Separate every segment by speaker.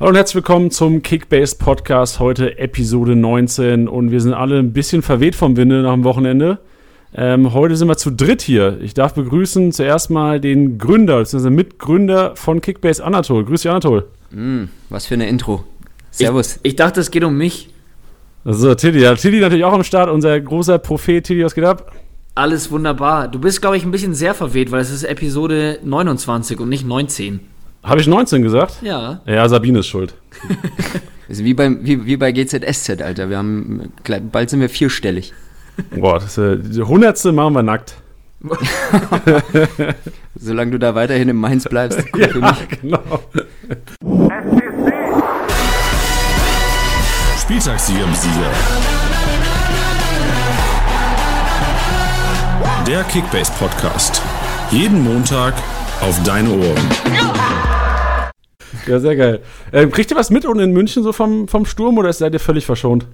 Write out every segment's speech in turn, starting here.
Speaker 1: Hallo und herzlich willkommen zum Kickbase Podcast. Heute Episode 19 und wir sind alle ein bisschen verweht vom Winde nach dem Wochenende. Ähm, heute sind wir zu dritt hier. Ich darf begrüßen zuerst mal den Gründer, beziehungsweise Mitgründer von Kickbase Anatol. Grüß dich, Anatol.
Speaker 2: Mm, was für eine Intro. Servus.
Speaker 3: Ich, ich dachte, es geht um mich.
Speaker 1: Also, Tilly. Ja, Tilly natürlich auch am Start, unser großer Prophet. Tilly, was geht ab?
Speaker 3: Alles wunderbar. Du bist, glaube ich, ein bisschen sehr verweht, weil es ist Episode 29 und nicht 19.
Speaker 1: Habe ich 19 gesagt?
Speaker 3: Ja.
Speaker 1: Ja, Sabine ist schuld.
Speaker 2: Also wie, beim, wie, wie bei GZSZ, Alter. Wir haben, bald sind wir vierstellig.
Speaker 1: Boah, das, äh, die hundertste machen wir nackt.
Speaker 2: Solange du da weiterhin im Mainz bleibst. Cool
Speaker 1: Ja,
Speaker 2: für mich.
Speaker 1: genau.
Speaker 4: Spieltagssieger im Sieger. Der Kickbase Podcast. Jeden Montag auf deine Ohren.
Speaker 1: Ja, sehr geil. Äh, kriegt ihr was mit unten in München so vom, vom Sturm oder seid ihr völlig verschont?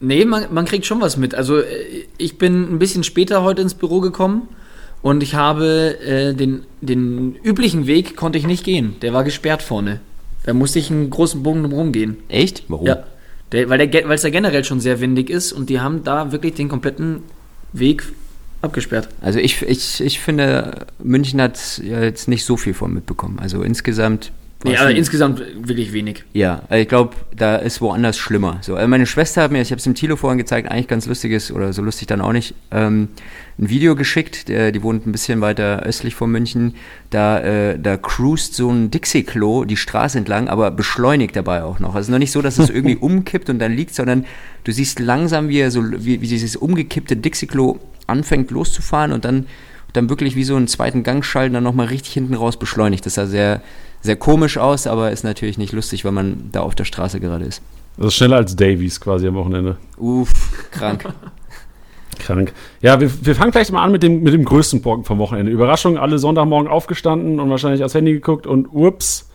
Speaker 3: Nee, man, man kriegt schon was mit. Also, äh, ich bin ein bisschen später heute ins Büro gekommen und ich habe äh, den, den üblichen Weg konnte ich nicht gehen. Der war gesperrt vorne. Da musste ich einen großen Bogen drumherum gehen.
Speaker 2: Echt? Warum?
Speaker 3: Ja. Der, weil der, weil es da generell schon sehr windig ist und die haben da wirklich den kompletten Weg abgesperrt.
Speaker 2: Also ich, ich, ich finde, München hat jetzt nicht so viel von mitbekommen. Also insgesamt.
Speaker 3: Nee, aber insgesamt wirklich wenig.
Speaker 2: Ja, also ich glaube, da ist woanders schlimmer. So, also meine Schwester hat mir, ich habe es dem Tilo vorhin gezeigt, eigentlich ganz lustiges, oder so lustig dann auch nicht, ähm, ein Video geschickt, der, die wohnt ein bisschen weiter östlich von München, da, äh, da cruist so ein Dixie-Klo die Straße entlang, aber beschleunigt dabei auch noch. Also noch nicht so, dass es irgendwie umkippt und dann liegt, sondern du siehst langsam, wie, er so, wie, wie dieses umgekippte Dixie-Klo anfängt loszufahren und dann, dann wirklich wie so einen zweiten Gang schalten, dann nochmal richtig hinten raus beschleunigt. Das sah sehr, sehr komisch aus, aber ist natürlich nicht lustig, weil man da auf der Straße gerade ist.
Speaker 1: Das ist schneller als Davies quasi am Wochenende.
Speaker 2: Uff, krank.
Speaker 1: Krank. Ja, wir, wir fangen gleich mal an mit dem, mit dem größten Brocken vom Wochenende. Überraschung, alle Sonntagmorgen aufgestanden und wahrscheinlich aufs Handy geguckt und ups,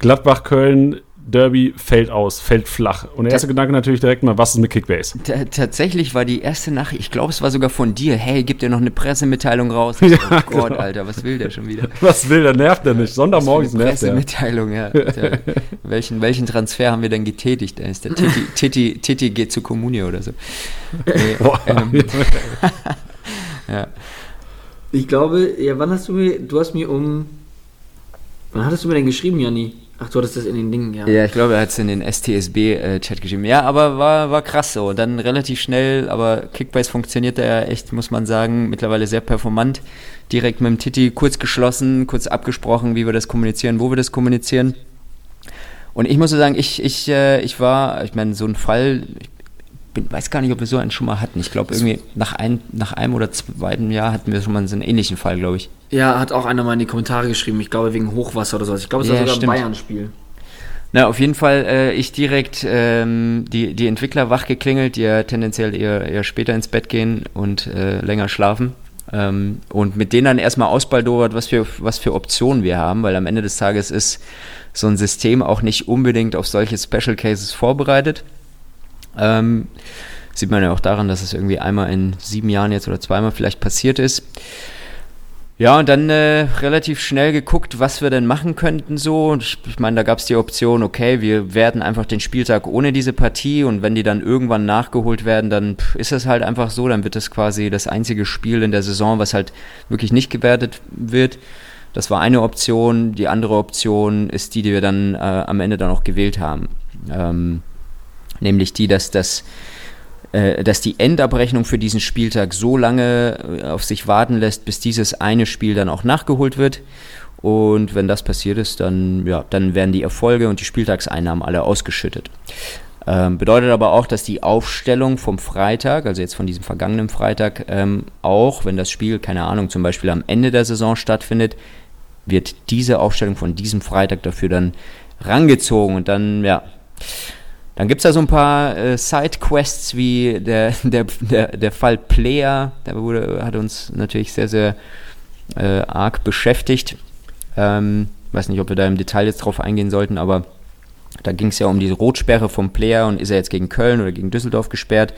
Speaker 1: Gladbach-Köln, Derby fällt aus, fällt flach. Und der erste Gedanke natürlich direkt mal, was ist mit Kickbase?
Speaker 2: T tatsächlich war die erste Nachricht, ich glaube, es war sogar von dir, hey, gib dir noch eine Pressemitteilung raus.
Speaker 1: Ja,
Speaker 2: oh Gott,
Speaker 1: genau.
Speaker 2: Alter, was will der schon wieder?
Speaker 1: Was will der? Nervt der nicht? Sonntagmorgens
Speaker 2: Eine
Speaker 1: nervt der.
Speaker 2: Pressemitteilung, ja. Der, welchen, welchen Transfer haben wir denn getätigt? Da ist der Titi, Titi, Titi geht zu Kommune oder so. Nee,
Speaker 1: Boah.
Speaker 2: ähm, ja.
Speaker 3: Ich glaube, ja, wann hast du mir, du hast mir um, wann hattest du mir denn geschrieben, Janni? Ach, du hattest das in den Dingen, ja.
Speaker 2: Ja, ich glaube, er hat es in den STSB-Chat geschrieben. Ja, aber war, war krass so. Dann relativ schnell, aber Kickbase funktioniert da ja echt, muss man sagen, mittlerweile sehr performant. Direkt mit dem Titi kurz geschlossen, kurz abgesprochen, wie wir das kommunizieren, wo wir das kommunizieren. Und ich muss so sagen, ich, ich, äh, ich war, ich meine, so ein Fall, ich bin, weiß gar nicht, ob wir so einen schon mal hatten. Ich glaube, irgendwie nach, ein, nach einem oder zweiten Jahr hatten wir schon mal so einen ähnlichen Fall, glaube ich.
Speaker 3: Ja, hat auch einer mal in die Kommentare geschrieben, ich glaube wegen Hochwasser oder sowas. Ich glaube, es war
Speaker 2: Ja,
Speaker 3: sogar
Speaker 2: stimmt.
Speaker 3: ein Bayern-Spiel.
Speaker 2: Na, auf jeden Fall, äh, ich direkt ähm, die, die Entwickler wach geklingelt, die ja tendenziell eher, eher später ins Bett gehen und äh, länger schlafen. Ähm, und mit denen dann erstmal ausbaldowert, was für, was für Optionen wir haben, weil am Ende des Tages ist so ein System auch nicht unbedingt auf solche Special Cases vorbereitet. Ähm, sieht man ja auch daran, dass es irgendwie einmal in sieben Jahren jetzt oder zweimal vielleicht passiert ist. Ja, und dann äh, relativ schnell geguckt, was wir denn machen könnten so. Und ich, ich meine, da gab es die Option, okay, wir werden einfach den Spieltag ohne diese Partie und wenn die dann irgendwann nachgeholt werden, dann ist es halt einfach so, dann wird es quasi das einzige Spiel in der Saison, was halt wirklich nicht gewertet wird. Das war eine Option. Die andere Option ist die, die wir dann äh, am Ende dann auch gewählt haben. Ähm, nämlich die, dass das äh, dass die Endabrechnung für diesen Spieltag so lange äh, auf sich warten lässt, bis dieses eine Spiel dann auch nachgeholt wird. Und wenn das passiert ist, dann, ja, dann werden die Erfolge und die Spieltagseinnahmen alle ausgeschüttet. Ähm, bedeutet aber auch, dass die Aufstellung vom Freitag, also jetzt von diesem vergangenen Freitag, ähm, auch wenn das Spiel, keine Ahnung, zum Beispiel am Ende der Saison stattfindet, wird diese Aufstellung von diesem Freitag dafür dann rangezogen und dann, ja, dann gibt es da so ein paar äh, Side-Quests wie der, der, der, der Fall Player, der wurde, hat uns natürlich sehr, sehr äh, arg beschäftigt. Ähm, weiß nicht, ob wir da im Detail jetzt drauf eingehen sollten, aber da ging es ja um diese Rotsperre vom Player und ist er jetzt gegen Köln oder gegen Düsseldorf gesperrt.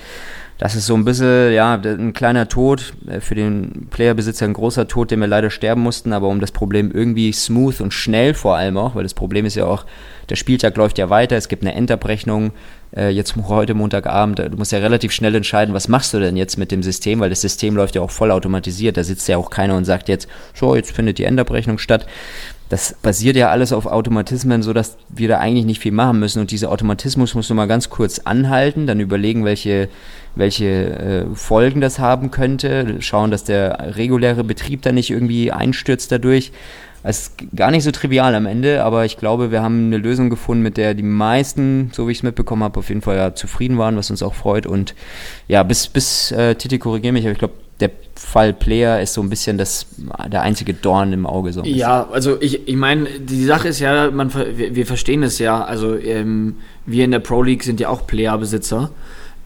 Speaker 2: Das ist so ein bisschen, ja, ein kleiner Tod, äh, für den Playerbesitzer ein großer Tod, den wir leider sterben mussten, aber um das Problem irgendwie smooth und schnell vor allem auch, weil das Problem ist ja auch, der Spieltag läuft ja weiter, es gibt eine Endabrechnung, äh, jetzt heute Montagabend, du musst ja relativ schnell entscheiden, was machst du denn jetzt mit dem System, weil das System läuft ja auch voll automatisiert, da sitzt ja auch keiner und sagt jetzt, so, jetzt findet die Endabrechnung statt das basiert ja alles auf Automatismen, sodass wir da eigentlich nicht viel machen müssen. Und dieser Automatismus musst du mal ganz kurz anhalten, dann überlegen, welche, welche äh, Folgen das haben könnte, schauen, dass der reguläre Betrieb da nicht irgendwie einstürzt dadurch. Es ist gar nicht so trivial am Ende, aber ich glaube, wir haben eine Lösung gefunden, mit der die meisten, so wie ich es mitbekommen habe, auf jeden Fall ja zufrieden waren, was uns auch freut. Und ja, bis, bis äh, Titi korrigiere mich, aber ich glaube, der Fall Player ist so ein bisschen das, der einzige Dorn im Auge. So
Speaker 3: ja, also ich, ich meine, die Sache ist ja, man, wir, wir verstehen es ja, also ähm, wir in der Pro League sind ja auch Playerbesitzer.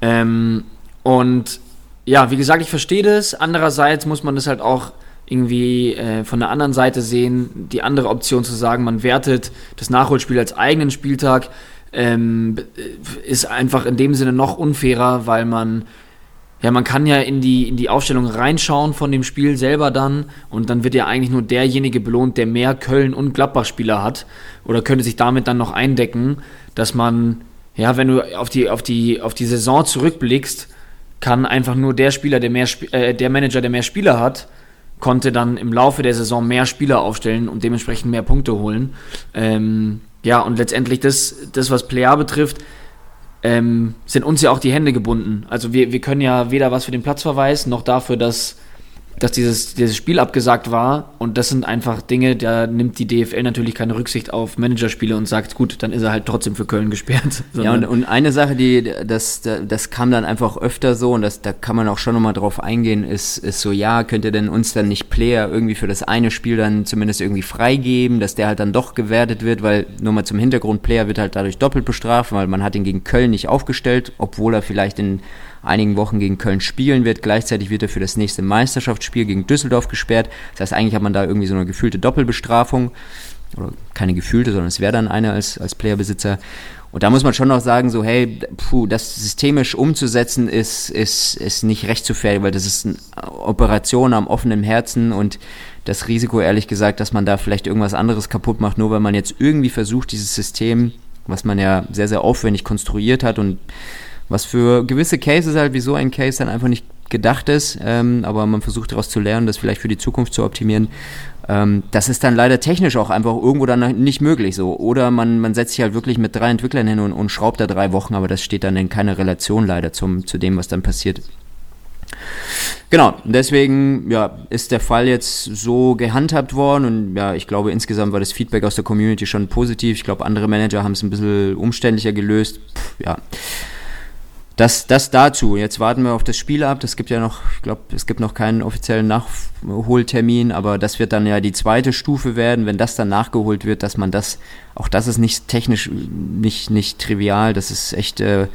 Speaker 3: Ähm, und ja, wie gesagt, ich verstehe das. Andererseits muss man das halt auch irgendwie äh, von der anderen Seite sehen, die andere Option zu sagen, man wertet das Nachholspiel als eigenen Spieltag, ähm, ist einfach in dem Sinne noch unfairer, weil man ja, man kann ja in die, in die Aufstellung reinschauen von dem Spiel selber dann und dann wird ja eigentlich nur derjenige belohnt, der mehr Köln- und Gladbach-Spieler hat oder könnte sich damit dann noch eindecken, dass man, ja, wenn du auf die, auf die, auf die Saison zurückblickst, kann einfach nur der Spieler, der mehr, äh, der Manager, der mehr Spieler hat, konnte dann im Laufe der Saison mehr Spieler aufstellen und dementsprechend mehr Punkte holen. Ähm, ja, und letztendlich das, das was Player betrifft, ähm, sind uns ja auch die Hände gebunden. Also wir, wir können ja weder was für den Platzverweis noch dafür, dass dass dieses, dieses Spiel abgesagt war. Und das sind einfach Dinge, da nimmt die DFL natürlich keine Rücksicht auf Managerspiele und sagt, gut, dann ist er halt trotzdem für Köln gesperrt.
Speaker 2: Ja, und, und eine Sache, die, das, das kam dann einfach öfter so und das, da kann man auch schon nochmal drauf eingehen, ist, ist so, ja, könnt ihr denn uns dann nicht Player irgendwie für das eine Spiel dann zumindest irgendwie freigeben, dass der halt dann doch gewertet wird, weil nur mal zum Hintergrund, Player wird halt dadurch doppelt bestraft, weil man hat ihn gegen Köln nicht aufgestellt, obwohl er vielleicht in einigen Wochen gegen Köln spielen wird. Gleichzeitig wird er für das nächste Meisterschaftsspiel gegen Düsseldorf gesperrt. Das heißt, eigentlich hat man da irgendwie so eine gefühlte Doppelbestrafung. Oder keine gefühlte, sondern es wäre dann eine als, als Playerbesitzer. Und da muss man schon noch sagen, so, hey, puh, das systemisch umzusetzen ist, ist, ist nicht recht zu fair, weil das ist eine Operation am offenen Herzen und das Risiko, ehrlich gesagt, dass man da vielleicht irgendwas anderes kaputt macht, nur weil man jetzt irgendwie versucht, dieses System, was man ja sehr, sehr aufwendig konstruiert hat und was für gewisse Cases halt, wie so ein Case dann einfach nicht gedacht ist, ähm, aber man versucht daraus zu lernen, das vielleicht für die Zukunft zu optimieren. Ähm, das ist dann leider technisch auch einfach irgendwo dann nicht möglich so. Oder man, man setzt sich halt wirklich mit drei Entwicklern hin und, und schraubt da drei Wochen, aber das steht dann in keiner Relation leider zum, zu dem, was dann passiert. Genau, deswegen ja, ist der Fall jetzt so gehandhabt worden und ja, ich glaube insgesamt war das Feedback aus der Community schon positiv. Ich glaube, andere Manager haben es ein bisschen umständlicher gelöst. Pff, ja, das, das dazu. Jetzt warten wir auf das Spiel ab. Das gibt ja noch, ich glaube, es gibt noch keinen offiziellen Nachholtermin, aber das wird dann ja die zweite Stufe werden, wenn das dann nachgeholt wird, dass man das, auch das ist nicht technisch nicht, nicht trivial, das ist echt äh,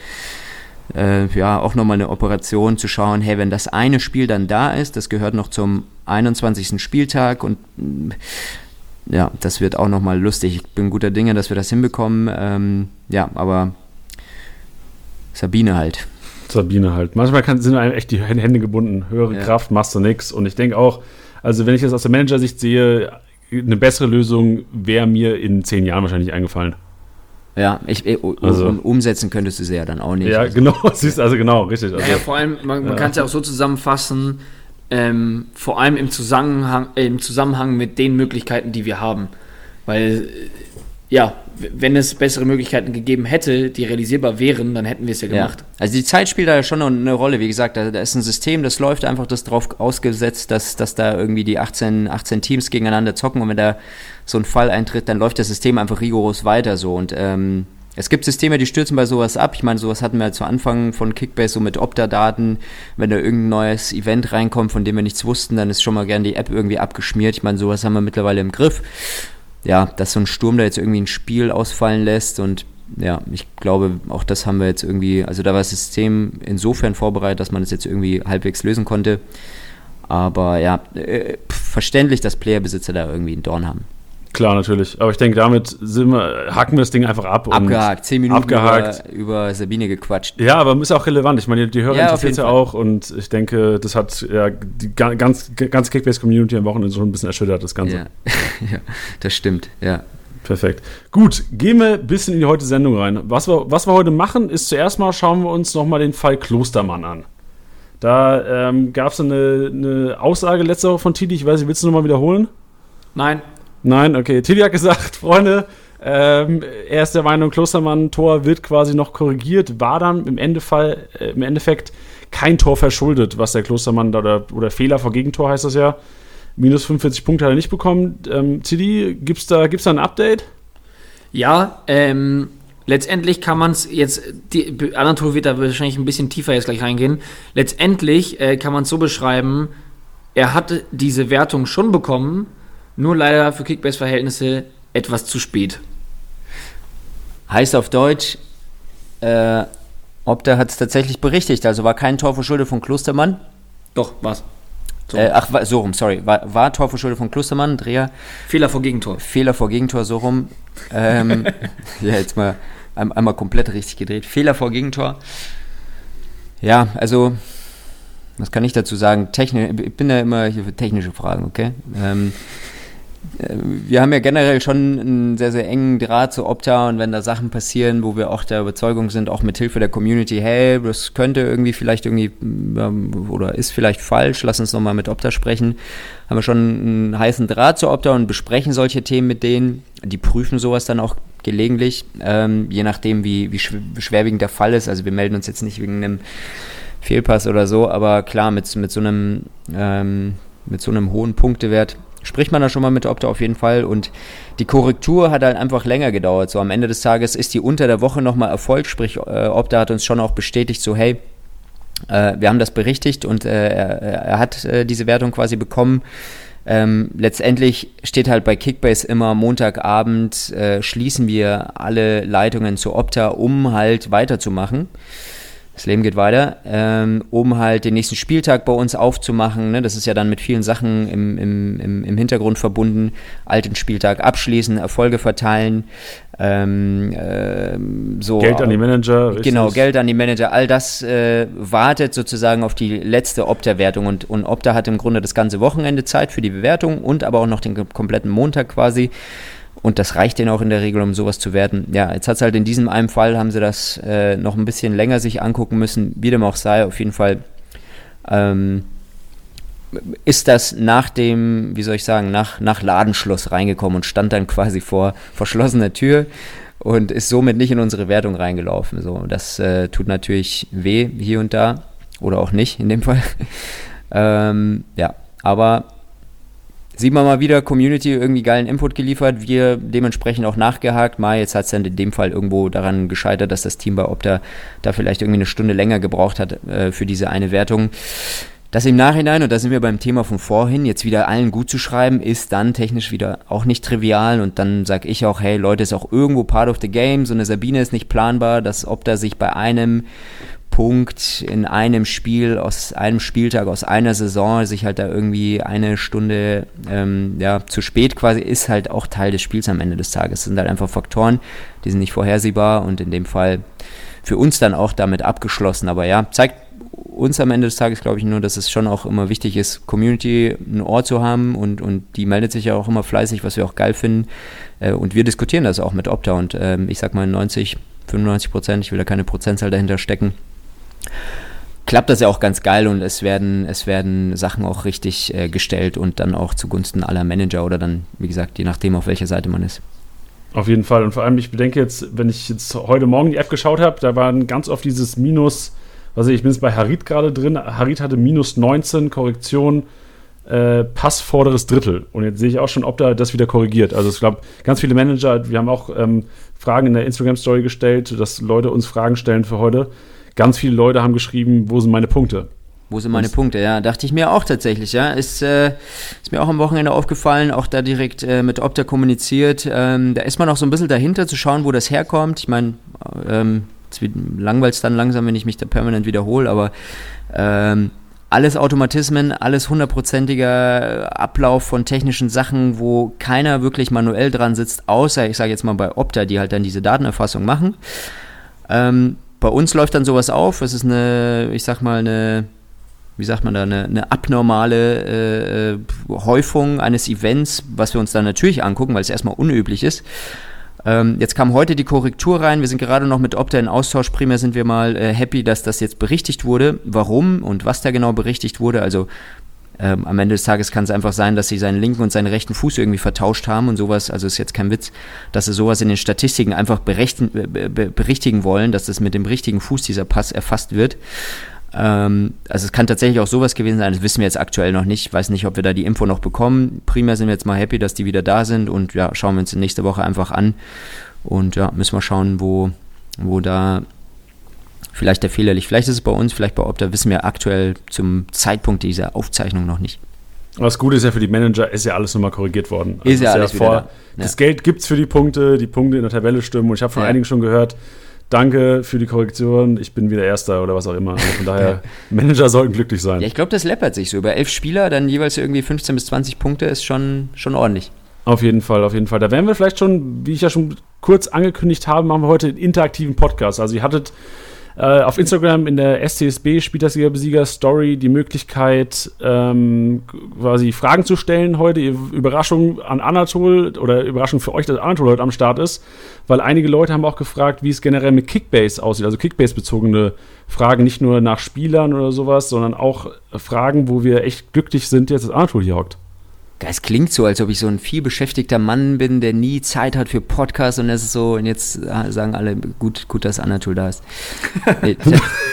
Speaker 2: äh, ja auch nochmal eine Operation zu schauen, hey, wenn das eine Spiel dann da ist, das gehört noch zum 21. Spieltag und ja, das wird auch nochmal lustig. Ich bin guter Dinge, dass wir das hinbekommen. Ähm, ja, aber Sabine halt.
Speaker 1: Sabine halt. Manchmal kann, sind einem echt die Hände gebunden. Höhere ja. Kraft, machst du nix. Und ich denke auch, also wenn ich das aus der Manager-Sicht sehe, eine bessere Lösung wäre mir in zehn Jahren wahrscheinlich eingefallen.
Speaker 2: Ja, ich, ich, also, umsetzen könntest du sie ja dann auch nicht.
Speaker 1: Ja,
Speaker 2: also.
Speaker 1: genau, siehst also genau, richtig. Also,
Speaker 3: ja, vor allem, man, man ja. kann es ja auch so zusammenfassen, ähm, vor allem im Zusammenhang, äh, im Zusammenhang mit den Möglichkeiten, die wir haben. Weil, äh, ja, wenn es bessere Möglichkeiten gegeben hätte, die realisierbar wären, dann hätten wir es ja gemacht. Ja.
Speaker 2: Also die Zeit spielt da ja schon eine Rolle. Wie gesagt, da, da, ist ein System, das läuft einfach das drauf ausgesetzt, dass, dass da irgendwie die 18, 18 Teams gegeneinander zocken und wenn da so ein Fall eintritt, dann läuft das System einfach rigoros weiter so. Und ähm, es gibt Systeme, die stürzen bei sowas ab. Ich meine, sowas hatten wir zu Anfang von Kickbase so mit Opta-Daten. Wenn da irgendein neues Event reinkommt, von dem wir nichts wussten, dann ist schon mal gern die App irgendwie abgeschmiert. Ich meine, sowas haben wir mittlerweile im Griff ja, dass so ein Sturm da jetzt irgendwie ein Spiel ausfallen lässt und ja, ich glaube, auch das haben wir jetzt irgendwie, also da war das System insofern vorbereitet, dass man es das jetzt irgendwie halbwegs lösen konnte. Aber ja, äh, verständlich, dass Playerbesitzer da irgendwie einen Dorn haben.
Speaker 1: Klar, natürlich. Aber ich denke, damit sind wir, hacken wir das Ding einfach ab.
Speaker 2: Abgehakt. Zehn Minuten
Speaker 1: abgehakt.
Speaker 2: Über, über Sabine gequatscht.
Speaker 1: Ja, aber ist auch relevant. Ich meine, die Hörer
Speaker 2: Ja,
Speaker 1: interessiert ja
Speaker 2: Fall.
Speaker 1: auch und ich denke, das hat ja die ga- ganz, ganze Kickbase-Community am Wochenende schon ein bisschen erschüttert, das Ganze.
Speaker 2: Ja. ja, das stimmt, ja.
Speaker 1: Perfekt. Gut, gehen wir ein bisschen in die heutige Sendung rein. Was wir, was wir heute machen, ist zuerst mal schauen wir uns nochmal den Fall Klostermann an. Da ähm, gab es eine, eine Aussage letzte Woche von Tidi, ich weiß nicht, willst du nochmal wiederholen?
Speaker 3: Nein,
Speaker 1: Nein, okay. Tilly hat gesagt, Freunde, ähm, er ist der Meinung, Klostermann-Tor wird quasi noch korrigiert, war dann im, Endefall, äh, im Endeffekt kein Tor verschuldet, was der Klostermann oder, oder Fehler vor Gegentor heißt das ja. Minus 45 Punkte hat er nicht bekommen. Ähm, Tilly, gibt's da, gibt's da ein Update?
Speaker 3: Ja, ähm, letztendlich kann man es jetzt, die Anatol wird da wahrscheinlich ein bisschen tiefer jetzt gleich reingehen. Letztendlich äh, kann man es so beschreiben, er hatte diese Wertung schon bekommen, nur leider für Kickbase-Verhältnisse etwas zu spät.
Speaker 2: Heißt auf Deutsch, äh, Opta hat es tatsächlich berichtigt, also war kein Tor verschuldet von Klostermann.
Speaker 3: Doch, was? So.
Speaker 2: Äh, ach, so rum, sorry. War, war Tor verschuldet von Klostermann, Dreher.
Speaker 3: Fehler vor Gegentor.
Speaker 2: Fehler vor Gegentor, so rum. Ähm, ja, jetzt mal ein, einmal komplett richtig gedreht. Fehler vor Gegentor. Ja, also, was kann ich dazu sagen? Techni ich bin ja immer hier für technische Fragen, okay? Ähm, äh, wir haben ja generell schon einen sehr, sehr engen Draht zu Opta und wenn da Sachen passieren, wo wir auch der Überzeugung sind, auch mit Hilfe der Community, hey, das könnte irgendwie vielleicht irgendwie ähm, oder ist vielleicht falsch, lass uns nochmal mit Opta sprechen, haben wir schon einen heißen Draht zu Opta und besprechen solche Themen mit denen. Die prüfen sowas dann auch gelegentlich, ähm, je nachdem, wie, wie schw- schwerwiegend der Fall ist. Also wir melden uns jetzt nicht wegen einem Fehlpass oder so, aber klar, mit, mit, so, einem, ähm, mit so einem hohen Punktewert spricht man da schon mal mit Opta auf jeden Fall und die Korrektur hat halt einfach länger gedauert. So am Ende des Tages ist die unter der Woche nochmal Erfolg, sprich äh, Opta hat uns schon auch bestätigt, so hey, äh, wir haben das berichtigt und äh, er, er hat äh, diese Wertung quasi bekommen. Ähm, letztendlich steht halt bei Kickbase immer Montagabend äh, schließen wir alle Leitungen zu Opta, um halt weiterzumachen. Das Leben geht weiter, ähm, um halt den nächsten Spieltag bei uns aufzumachen. Ne? Das ist ja dann mit vielen Sachen im, im, im, Hintergrund verbunden. Alten Spieltag abschließen, Erfolge verteilen, ähm, ähm, so
Speaker 1: Geld an die Manager. richtig.
Speaker 2: Genau, Geld an die Manager, all das äh, wartet sozusagen auf die letzte Opta-Wertung und, und Opta hat im Grunde das ganze Wochenende Zeit für die Bewertung und aber auch noch den kom- kompletten Montag quasi. Und das reicht denen auch in der Regel, um sowas zu werten. Ja, jetzt hat es halt in diesem einen Fall, haben sie das äh, noch ein bisschen länger sich angucken müssen, wie dem auch sei, auf jeden Fall. Ähm, ist das nach dem, wie soll ich sagen, nach, nach Ladenschluss reingekommen und stand dann quasi vor verschlossener Tür und ist somit nicht in unsere Wertung reingelaufen. So, das äh, tut natürlich weh hier und da oder auch nicht in dem Fall. ähm, ja, aber sieht man mal wieder, Community irgendwie geilen Input geliefert, wir dementsprechend auch nachgehakt. Mal, jetzt hat es dann in dem Fall irgendwo daran gescheitert, dass das Team bei Opta da vielleicht irgendwie eine Stunde länger gebraucht hat äh, für diese eine Wertung. Das im Nachhinein, und da sind wir beim Thema von vorhin, jetzt wieder allen gut zu schreiben, ist dann technisch wieder auch nicht trivial. Und dann sage ich auch, hey Leute, ist auch irgendwo part of the game. So eine Sabine ist nicht planbar, dass Opta sich bei einem Punkt in einem Spiel, aus einem Spieltag, aus einer Saison, sich halt da irgendwie eine Stunde ähm, ja, zu spät quasi, ist halt auch Teil des Spiels am Ende des Tages. Das sind halt einfach Faktoren, die sind nicht vorhersehbar und in dem Fall für uns dann auch damit abgeschlossen. Aber ja, zeigt uns am Ende des Tages, glaube ich, nur, dass es schon auch immer wichtig ist, Community ein Ohr zu haben und, und die meldet sich ja auch immer fleißig, was wir auch geil finden. Äh, und wir diskutieren das auch mit Opta und ähm, ich sag mal 90, 95 Prozent, ich will da keine Prozentzahl dahinter stecken, klappt das ja auch ganz geil und es werden, es werden Sachen auch richtig äh, gestellt und dann auch zugunsten aller Manager oder dann, wie gesagt, je nachdem, auf welcher Seite man ist.
Speaker 1: Auf jeden Fall. Und vor allem, ich bedenke jetzt, wenn ich jetzt heute Morgen die App geschaut habe, da waren ganz oft dieses Minus, also ich bin jetzt bei Harit gerade drin. Harit hatte minus 19 Korrektion, äh, Pass vorderes Drittel. Und jetzt sehe ich auch schon, ob da das wieder korrigiert. Also ich glaube, ganz viele Manager, wir haben auch ähm, Fragen in der Instagram-Story gestellt, dass Leute uns Fragen stellen für heute. Ganz viele Leute haben geschrieben, wo sind meine Punkte?
Speaker 2: Wo sind meine Punkte? Ja, dachte ich mir auch tatsächlich, ja. Ist, äh, ist mir auch am Wochenende aufgefallen, auch da direkt äh, mit Opta kommuniziert. Ähm, da ist man auch so ein bisschen dahinter zu schauen, wo das herkommt. Ich meine, ähm, langweilt es dann langsam, wenn ich mich da permanent wiederhole, aber ähm, alles Automatismen, alles hundertprozentiger Ablauf von technischen Sachen, wo keiner wirklich manuell dran sitzt, außer, ich sage jetzt mal bei Opta, die halt dann diese Datenerfassung machen. Ähm, bei uns läuft dann sowas auf, es ist eine, ich sag mal, eine, wie sagt man da, eine, eine abnormale äh, äh Häufung eines Events, was wir uns dann natürlich angucken, weil es erstmal unüblich ist. Ähm, jetzt kam heute die Korrektur rein. Wir sind gerade noch mit Opta in Austausch. Primär sind wir mal äh, happy, dass das jetzt berichtigt wurde. Warum und was da genau berichtigt wurde. Also ähm, am Ende des Tages kann es einfach sein, dass sie seinen linken und seinen rechten Fuß irgendwie vertauscht haben und sowas, also ist jetzt kein Witz, dass sie sowas in den Statistiken einfach berichten, berichtigen wollen, dass das mit dem richtigen Fuß dieser Pass erfasst wird. Ähm, also es kann tatsächlich auch sowas gewesen sein, das wissen wir jetzt aktuell noch nicht. Ich weiß nicht, ob wir da die Info noch bekommen. Primär sind wir jetzt mal happy, dass die wieder da sind und ja, schauen wir uns nächste Woche einfach an. Und ja, müssen wir schauen, wo, wo da vielleicht der Fehler liegt. Vielleicht ist es bei uns, vielleicht bei Opta, wissen wir aktuell zum Zeitpunkt dieser Aufzeichnung noch nicht.
Speaker 1: Das Gute ist ja für die Manager, ist ja alles nochmal korrigiert worden.
Speaker 2: Also ist ja alles ja vor, da.
Speaker 1: Das Geld gibt es für die Punkte, die Punkte in der Tabelle stimmen. Und ich habe von ja. einigen schon gehört, danke für die Korrektion, ich bin wieder Erster oder was auch immer. Also von daher, Manager sollten glücklich sein.
Speaker 2: Ja, ich glaube, das läppert sich so. Über elf Spieler, dann jeweils irgendwie 15 bis 20 Punkte, ist schon, schon ordentlich.
Speaker 1: Auf jeden Fall, auf jeden Fall. Da werden wir vielleicht schon, wie ich ja schon kurz angekündigt habe, machen wir heute einen interaktiven Podcast. Also ihr hattet äh, auf Instagram in der STSB Spielersieger-Besieger Story die Möglichkeit, ähm, quasi Fragen zu stellen heute. Überraschung an Anatol oder Überraschung für euch, dass Anatol heute am Start ist, weil einige Leute haben auch gefragt, wie es generell mit Kickbase aussieht, also Kickbase-bezogene Fragen, nicht nur nach Spielern oder sowas, sondern auch Fragen, wo wir echt glücklich sind, jetzt dass Anatol hier hockt.
Speaker 2: Es klingt so, als ob ich so ein viel beschäftigter Mann bin, der nie Zeit hat für Podcasts und das ist so, und jetzt äh, sagen alle, gut, gut, dass Anatol da ist. nee,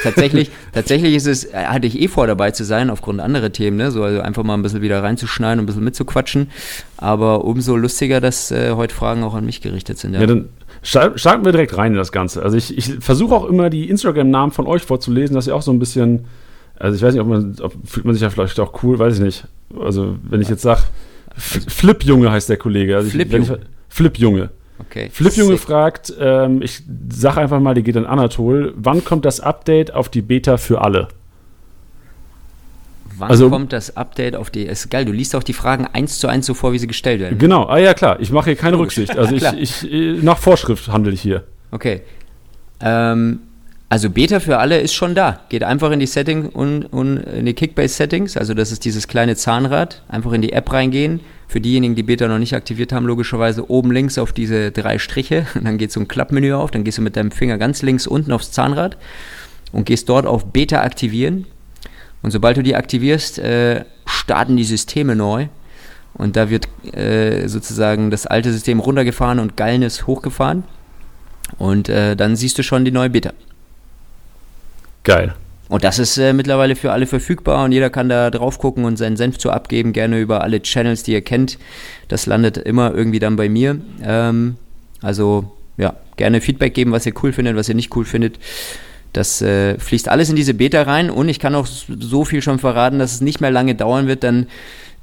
Speaker 2: tatsächlich, tatsächlich ist es, äh, hatte ich eh vor dabei zu sein, aufgrund anderer Themen, ne? so, also einfach mal ein bisschen wieder reinzuschneiden und ein bisschen mitzuquatschen. Aber umso lustiger, dass äh, heute Fragen auch an mich gerichtet sind.
Speaker 1: Ja, ja dann starten wir direkt rein in das Ganze. Also ich, ich versuche auch immer die Instagram-Namen von euch vorzulesen, dass ihr auch so ein bisschen also ich weiß nicht, ob man, ob, fühlt man sich ja vielleicht auch cool, weiß ich nicht. Also wenn ich jetzt sage, Flip-Junge heißt der Kollege. Also Flip-Junge. Flip-Junge.
Speaker 2: Okay.
Speaker 1: Flip-Junge fragt, ähm, ich sage einfach mal, die geht an Anatol, wann kommt das Update auf die Beta für alle?
Speaker 2: Wann also, kommt das Update auf die. Ist geil, du liest auch die Fragen eins zu eins so vor, wie sie gestellt werden.
Speaker 1: Genau, ah ja klar, ich mache hier keine Rücksicht. Also ich, ich, nach Vorschrift handle ich hier.
Speaker 2: Okay. Ähm, also Beta für alle ist schon da. Geht einfach in die Setting und, und in die Kickbase Settings, also das ist dieses kleine Zahnrad, einfach in die App reingehen. Für diejenigen, die Beta noch nicht aktiviert haben, logischerweise oben links auf diese drei Striche, und dann geht so ein Klappmenü auf, dann gehst du mit deinem Finger ganz links unten aufs Zahnrad und gehst dort auf Beta aktivieren. Und sobald du die aktivierst, äh, starten die Systeme neu. Und da wird äh, sozusagen das alte System runtergefahren und Geilnis hochgefahren. Und äh, dann siehst du schon die neue Beta.
Speaker 1: Geil.
Speaker 2: Und das ist äh, mittlerweile für alle verfügbar und jeder kann da drauf gucken und seinen Senf zu abgeben, gerne über alle Channels, die ihr kennt. Das landet immer irgendwie dann bei mir. Ähm, also ja, gerne Feedback geben, was ihr cool findet, was ihr nicht cool findet. Das äh, fließt alles in diese Beta rein und ich kann auch so viel schon verraten, dass es nicht mehr lange dauern wird. Dann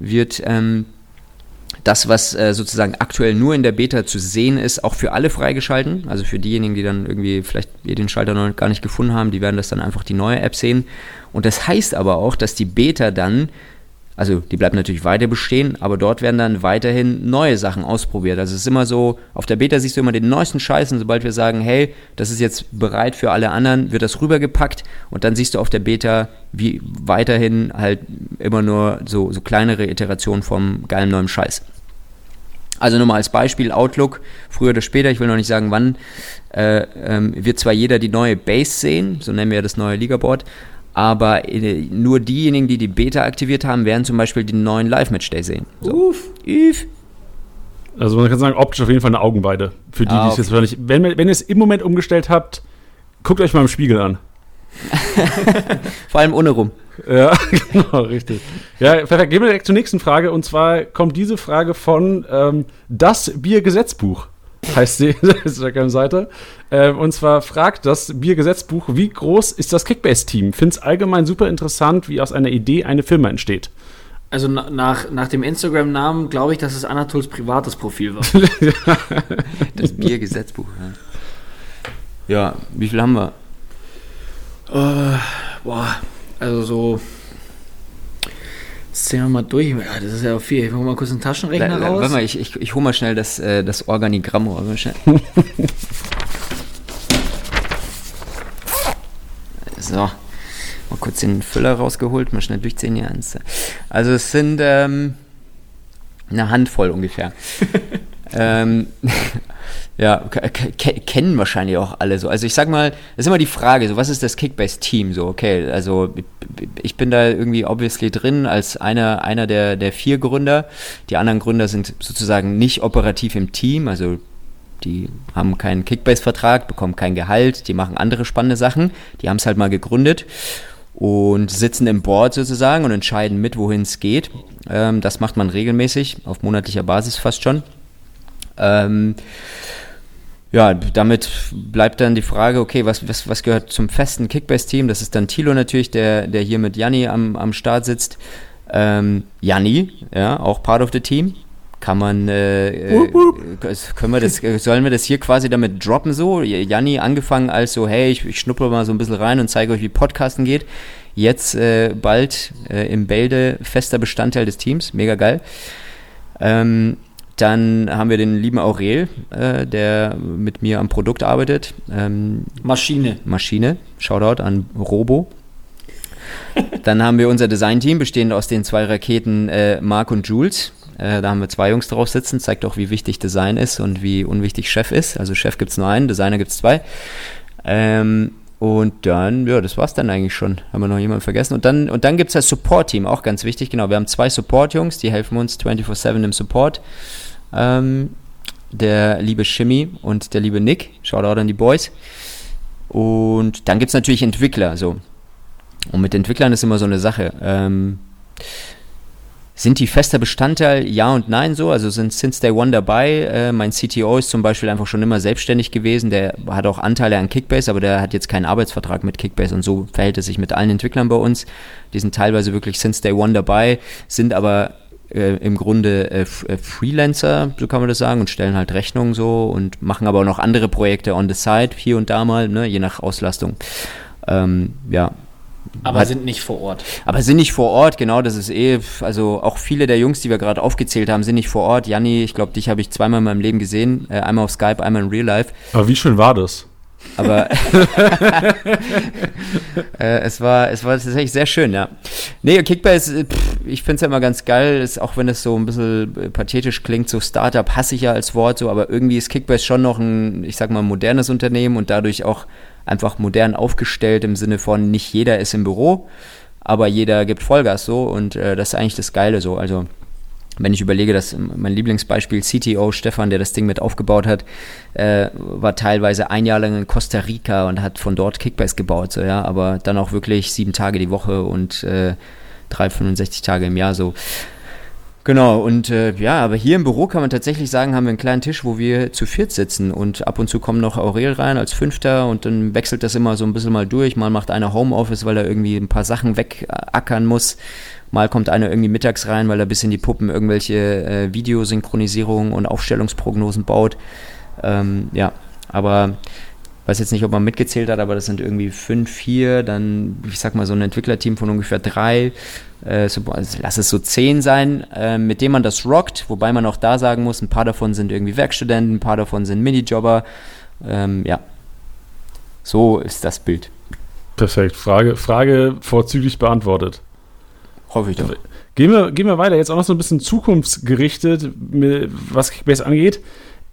Speaker 2: wird ähm, das, was äh, sozusagen aktuell nur in der Beta zu sehen ist, auch für alle freigeschalten. Also für diejenigen, die dann irgendwie vielleicht den Schalter noch gar nicht gefunden haben, die werden das dann einfach die neue App sehen. Und das heißt aber auch, dass die Beta dann, also die bleibt natürlich weiter bestehen, aber dort werden dann weiterhin neue Sachen ausprobiert. Also es ist immer so, auf der Beta siehst du immer den neuesten Scheiß und sobald wir sagen, hey, das ist jetzt bereit für alle anderen, wird das rübergepackt und dann siehst du auf der Beta, wie weiterhin halt immer nur so, so kleinere Iterationen vom geilen neuen Scheiß. Also nur mal als Beispiel Outlook, früher oder später, ich will noch nicht sagen wann, äh, ähm, wird zwar jeder die neue Base sehen, so nennen wir das neue Ligaboard, aber äh, nur diejenigen, die die Beta aktiviert haben, werden zum Beispiel den neuen Live-Match-Day sehen. So. Uff,
Speaker 1: uff. Also man kann sagen, optisch auf jeden Fall eine Augenweide. Für die, ah, die es jetzt wahrscheinlich. Wenn, wenn ihr es im Moment umgestellt habt, guckt euch mal im Spiegel an.
Speaker 2: Vor allem ohne rum.
Speaker 1: Ja, genau, richtig. Ja, perfekt. Gehen wir direkt zur nächsten Frage. Und zwar kommt diese Frage von ähm, Das Biergesetzbuch. Heißt die Instagram-Seite. Ähm, und zwar fragt das Biergesetzbuch, wie groß ist das Kickbase-Team? Finde es allgemein super interessant, wie aus einer Idee eine Firma entsteht.
Speaker 3: Also nach, nach dem Instagram-Namen glaube ich, dass es Anatols privates Profil war.
Speaker 2: das Biergesetzbuch. Ja. ja, wie viel haben wir?
Speaker 3: Uh, boah, also so Zählen wir mal durch. Ja, das ist ja viel. Ich hol mal kurz einen Taschenrechner
Speaker 2: La-
Speaker 3: raus.
Speaker 2: Warte mal, ich, ich, ich hole mal schnell das, äh, das Organigramm. So, mal kurz den Füller rausgeholt, mal schnell durchziehen. Ja, eins, also es sind ähm, eine Handvoll ungefähr. ähm, ja, kennen wahrscheinlich auch alle so. Also ich sag mal, das ist immer die Frage, so was ist das Kickbase-Team? So, okay, also ich bin da irgendwie obviously drin als einer, einer der, der vier Gründer. Die anderen Gründer sind sozusagen nicht operativ im Team, also die haben keinen Kickbase-Vertrag, bekommen kein Gehalt, die machen andere spannende Sachen. Die haben es halt mal gegründet und sitzen im Board sozusagen und entscheiden mit, wohin es geht. Ähm, das macht man regelmäßig, auf monatlicher Basis fast schon. Ähm, ja, damit bleibt dann die Frage, okay, was, was, was gehört zum festen Kickbase-Team? Das ist dann Thilo natürlich, der, der hier mit Janni am, am Start sitzt. Ähm, Janni, ja, auch part of the team. Kann man, äh, äh, können wir das, sollen wir das hier quasi damit droppen so? Janni angefangen als so, hey, ich, ich schnuppere mal so ein bisschen rein und zeige euch, wie Podcasten geht. Jetzt äh, bald äh, im Bälde fester Bestandteil des Teams, mega geil. Ähm, dann haben wir den lieben Aurel, äh, der mit mir am Produkt arbeitet. Ähm,
Speaker 3: Maschine.
Speaker 2: Maschine, Shoutout an Robo. Dann haben wir unser Design-Team, bestehend aus den zwei Raketen äh, Mark und Jules. Äh, da haben wir zwei Jungs drauf sitzen, zeigt auch, wie wichtig Design ist und wie unwichtig Chef ist. Also Chef gibt es nur einen, Designer gibt es zwei. Ähm, und dann, ja, das war's dann eigentlich schon. Haben wir noch jemanden vergessen? Und dann, und dann gibt es das Support-Team, auch ganz wichtig. Genau, wir haben zwei Support-Jungs, die helfen uns 24-7 im Support. Ähm, der liebe Shimmy und der liebe Nick. Shoutout an die Boys. Und dann gibt es natürlich Entwickler. So. Und mit Entwicklern ist immer so eine Sache. Ähm, sind die fester Bestandteil? Ja und nein so. Also sind since day one dabei. Äh, mein CTO ist zum Beispiel einfach schon immer selbstständig gewesen. Der hat auch Anteile an Kickbase, aber der hat jetzt keinen Arbeitsvertrag mit Kickbase. Und so verhält es sich mit allen Entwicklern bei uns. Die sind teilweise wirklich since day one dabei, sind aber äh, im Grunde äh, äh, Freelancer, so kann man das sagen, und stellen halt Rechnungen so und machen aber auch noch andere Projekte on the side, hier und da mal, ne, je nach Auslastung. Ähm, ja,
Speaker 3: Aber
Speaker 2: Hat-
Speaker 3: sind nicht vor Ort.
Speaker 2: aber sind nicht vor Ort, genau, das ist eh, also auch viele der Jungs, die wir gerade aufgezählt haben, sind nicht vor Ort. Janni, ich glaube, dich habe ich zweimal in meinem Leben gesehen, äh, einmal auf Skype, einmal in Real Life.
Speaker 1: Aber wie schön war das?
Speaker 2: Aber äh, es war es war tatsächlich sehr schön, ja. Nee, Kickbase, äh, pff, ich finde es ja immer ganz geil, ist, auch wenn es so ein bisschen äh, pathetisch klingt, so Startup hasse ich ja als Wort so, aber irgendwie ist Kickbase schon noch ein, ich sag mal, modernes Unternehmen und dadurch auch einfach modern aufgestellt im Sinne von nicht jeder ist im Büro, aber jeder gibt Vollgas so und äh, das ist eigentlich das Geile so. Also wenn ich überlege, dass mein Lieblingsbeispiel CTO Stefan, der das Ding mit aufgebaut hat, äh, war teilweise ein Jahr lang in Costa Rica und hat von dort Kickbase gebaut, so ja, aber dann auch wirklich sieben Tage die Woche und äh, 365 Tage im Jahr so. Genau, und äh, ja, aber hier im Büro kann man tatsächlich sagen, haben wir einen kleinen Tisch, wo wir zu viert sitzen und ab und zu kommen noch Aurel rein als Fünfter und dann wechselt das immer so ein bisschen mal durch. Mal macht einer Homeoffice, weil er irgendwie ein paar Sachen wegackern muss. Mal kommt einer irgendwie mittags rein, weil er bis in die Puppen irgendwelche äh, Videosynchronisierungen und Aufstellungsprognosen baut. Ähm, ja, aber weiß jetzt nicht, ob man mitgezählt hat, aber das sind irgendwie fünf, vier, dann, ich sag mal, so ein Entwicklerteam von ungefähr drei, äh, so, also lass es so zehn sein, äh, mit dem man das rockt, wobei man auch da sagen muss, ein paar davon sind irgendwie Werkstudenten, ein paar davon sind Minijobber. Ähm, ja, so ist das Bild.
Speaker 1: Perfekt. Frage, Frage vorzüglich beantwortet.
Speaker 2: Hoffe ich doch.
Speaker 1: Gehen wir, gehen wir weiter. Jetzt auch noch so ein bisschen zukunftsgerichtet, was Kickbase angeht.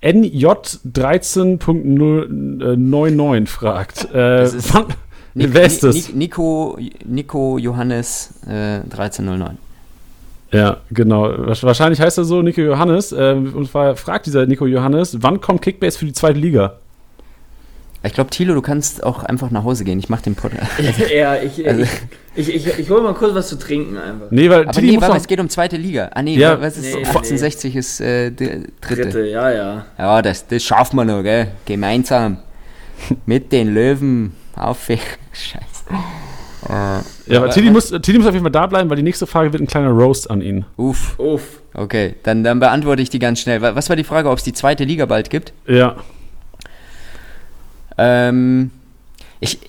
Speaker 1: NJ13.99 fragt. Äh,
Speaker 2: Das ist
Speaker 1: wann, wer ist das?
Speaker 2: Ni- Nico, Nico Johannes äh, 1309.
Speaker 1: Ja, genau. Wahrscheinlich heißt er so, Nico Johannes. Äh, und zwar fragt dieser Nico Johannes, wann kommt Kickbase für die zweite Liga?
Speaker 2: Ich glaube, Thilo, du kannst auch einfach nach Hause gehen. Ich mache den Podcast.
Speaker 3: ja, ich,
Speaker 2: Also-
Speaker 3: ich, ich, ich, ich hole mal kurz was zu trinken einfach.
Speaker 1: Nee, weil
Speaker 2: Aber nee,
Speaker 1: muss
Speaker 2: warte,
Speaker 1: noch,
Speaker 2: es geht um zweite Liga. Ah nee,
Speaker 1: Ja.
Speaker 2: was ist
Speaker 3: Nee, nee.
Speaker 2: 1860 ist äh, die dritte.
Speaker 3: Dritte, ja, ja.
Speaker 2: Ja, das, das schaffen wir noch, gell? Gemeinsam. Mit den Löwen auf. Scheiße.
Speaker 1: ja, aber Tilly muss, Tilly muss auf jeden Fall da bleiben, weil die nächste Frage wird ein kleiner Roast an ihn.
Speaker 2: Uff.
Speaker 3: Uff.
Speaker 2: Okay, dann, dann beantworte ich die ganz schnell. Wa- Was war die Frage, ob es die zweite Liga bald gibt?
Speaker 1: Ja.
Speaker 2: Ähm, ich,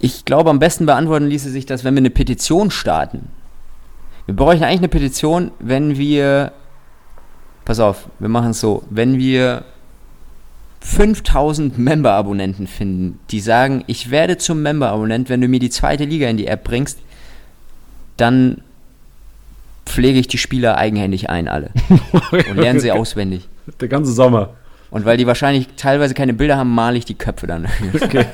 Speaker 2: ich glaube, am besten beantworten ließe sich das, wenn wir eine Petition starten. Wir bräuchten eigentlich eine Petition, wenn wir, pass auf, wir machen es so, wenn wir 5000 Member-Abonnenten finden, die sagen, ich werde zum Member-Abonnent, wenn du mir die zweite Liga in die App bringst, dann pflege ich die Spieler eigenhändig ein, alle. Und lerne sie auswendig.
Speaker 1: Der ganze Sommer.
Speaker 2: Und weil die wahrscheinlich teilweise keine Bilder haben, male ich die Köpfe dann.
Speaker 1: Okay.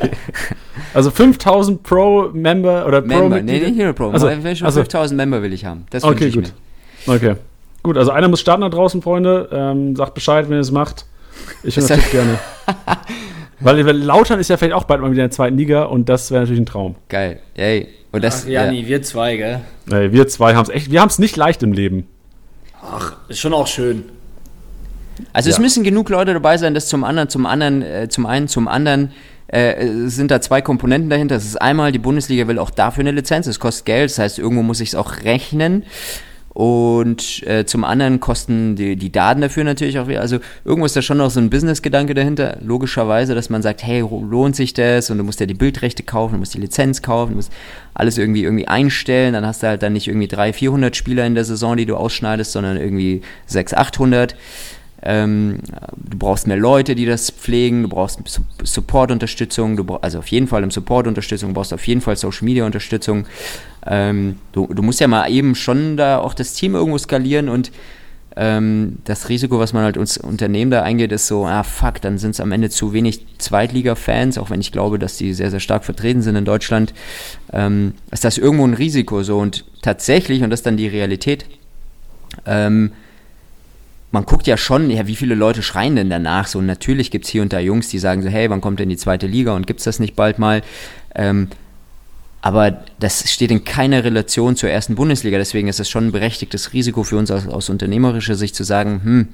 Speaker 1: Also 5000 Pro-Member oder
Speaker 2: Member,
Speaker 1: Pro
Speaker 2: nee, nicht Hero Pro.
Speaker 1: Also,
Speaker 2: Also, schon
Speaker 1: also,
Speaker 2: 5000 Member will ich haben. Das
Speaker 1: okay,
Speaker 2: ich
Speaker 1: gut.
Speaker 2: mir.
Speaker 1: Okay. Gut, also einer muss starten da draußen, Freunde. Ähm, sagt Bescheid, wenn ihr es macht. Ich
Speaker 2: Das
Speaker 1: unterstütze gerne. Weil weil Lautern ist ja vielleicht auch bald mal wieder in der zweiten Liga und das wäre natürlich ein Traum.
Speaker 2: Geil. Ey. Und das,
Speaker 3: Ach, Jani, wir zwei, gell?
Speaker 1: Ey, wir zwei haben es echt, wir haben es nicht leicht im Leben.
Speaker 3: Ach, ist schon auch schön.
Speaker 2: Also es
Speaker 1: Ja.
Speaker 2: müssen genug Leute dabei sein, das zum anderen, zum anderen, äh, zum einen, zum anderen äh, sind da zwei Komponenten dahinter. Das ist einmal, die Bundesliga will auch dafür eine Lizenz, es kostet Geld, das heißt, irgendwo muss ich es auch rechnen. Und äh, zum anderen kosten die, die Daten dafür natürlich auch wieder. Also irgendwo ist da schon noch so ein Business-Gedanke dahinter, logischerweise, dass man sagt, hey, lohnt sich das? Und du musst ja die Bildrechte kaufen, du musst die Lizenz kaufen, du musst alles irgendwie irgendwie einstellen. Dann hast du halt dann nicht irgendwie 300, 400 Spieler in der Saison, die du ausschneidest, sondern irgendwie 600, 800. Ähm, du brauchst mehr Leute, die das pflegen, du brauchst Su- Support-Unterstützung, also auf jeden Fall im Support-Unterstützung, du brauchst auf jeden Fall Social-Media-Unterstützung. Ähm, du, du musst ja mal eben schon da auch das Team irgendwo skalieren und ähm, das Risiko, was man halt als Unternehmen da eingeht, ist so, ah fuck, dann sind es am Ende zu wenig Zweitliga-Fans, auch wenn ich glaube, dass die sehr, sehr stark vertreten sind in Deutschland, ähm, ist das irgendwo ein Risiko so und tatsächlich, und das ist dann die Realität, ähm, man guckt ja schon, ja, wie viele Leute schreien denn danach? So, natürlich gibt es hier und da Jungs, die sagen so, hey, wann kommt denn die zweite Liga und gibt es das nicht bald mal? Ähm, aber das steht in keiner Relation zur ersten Bundesliga. Deswegen ist es schon ein berechtigtes Risiko für uns aus, aus unternehmerischer Sicht zu sagen, hm,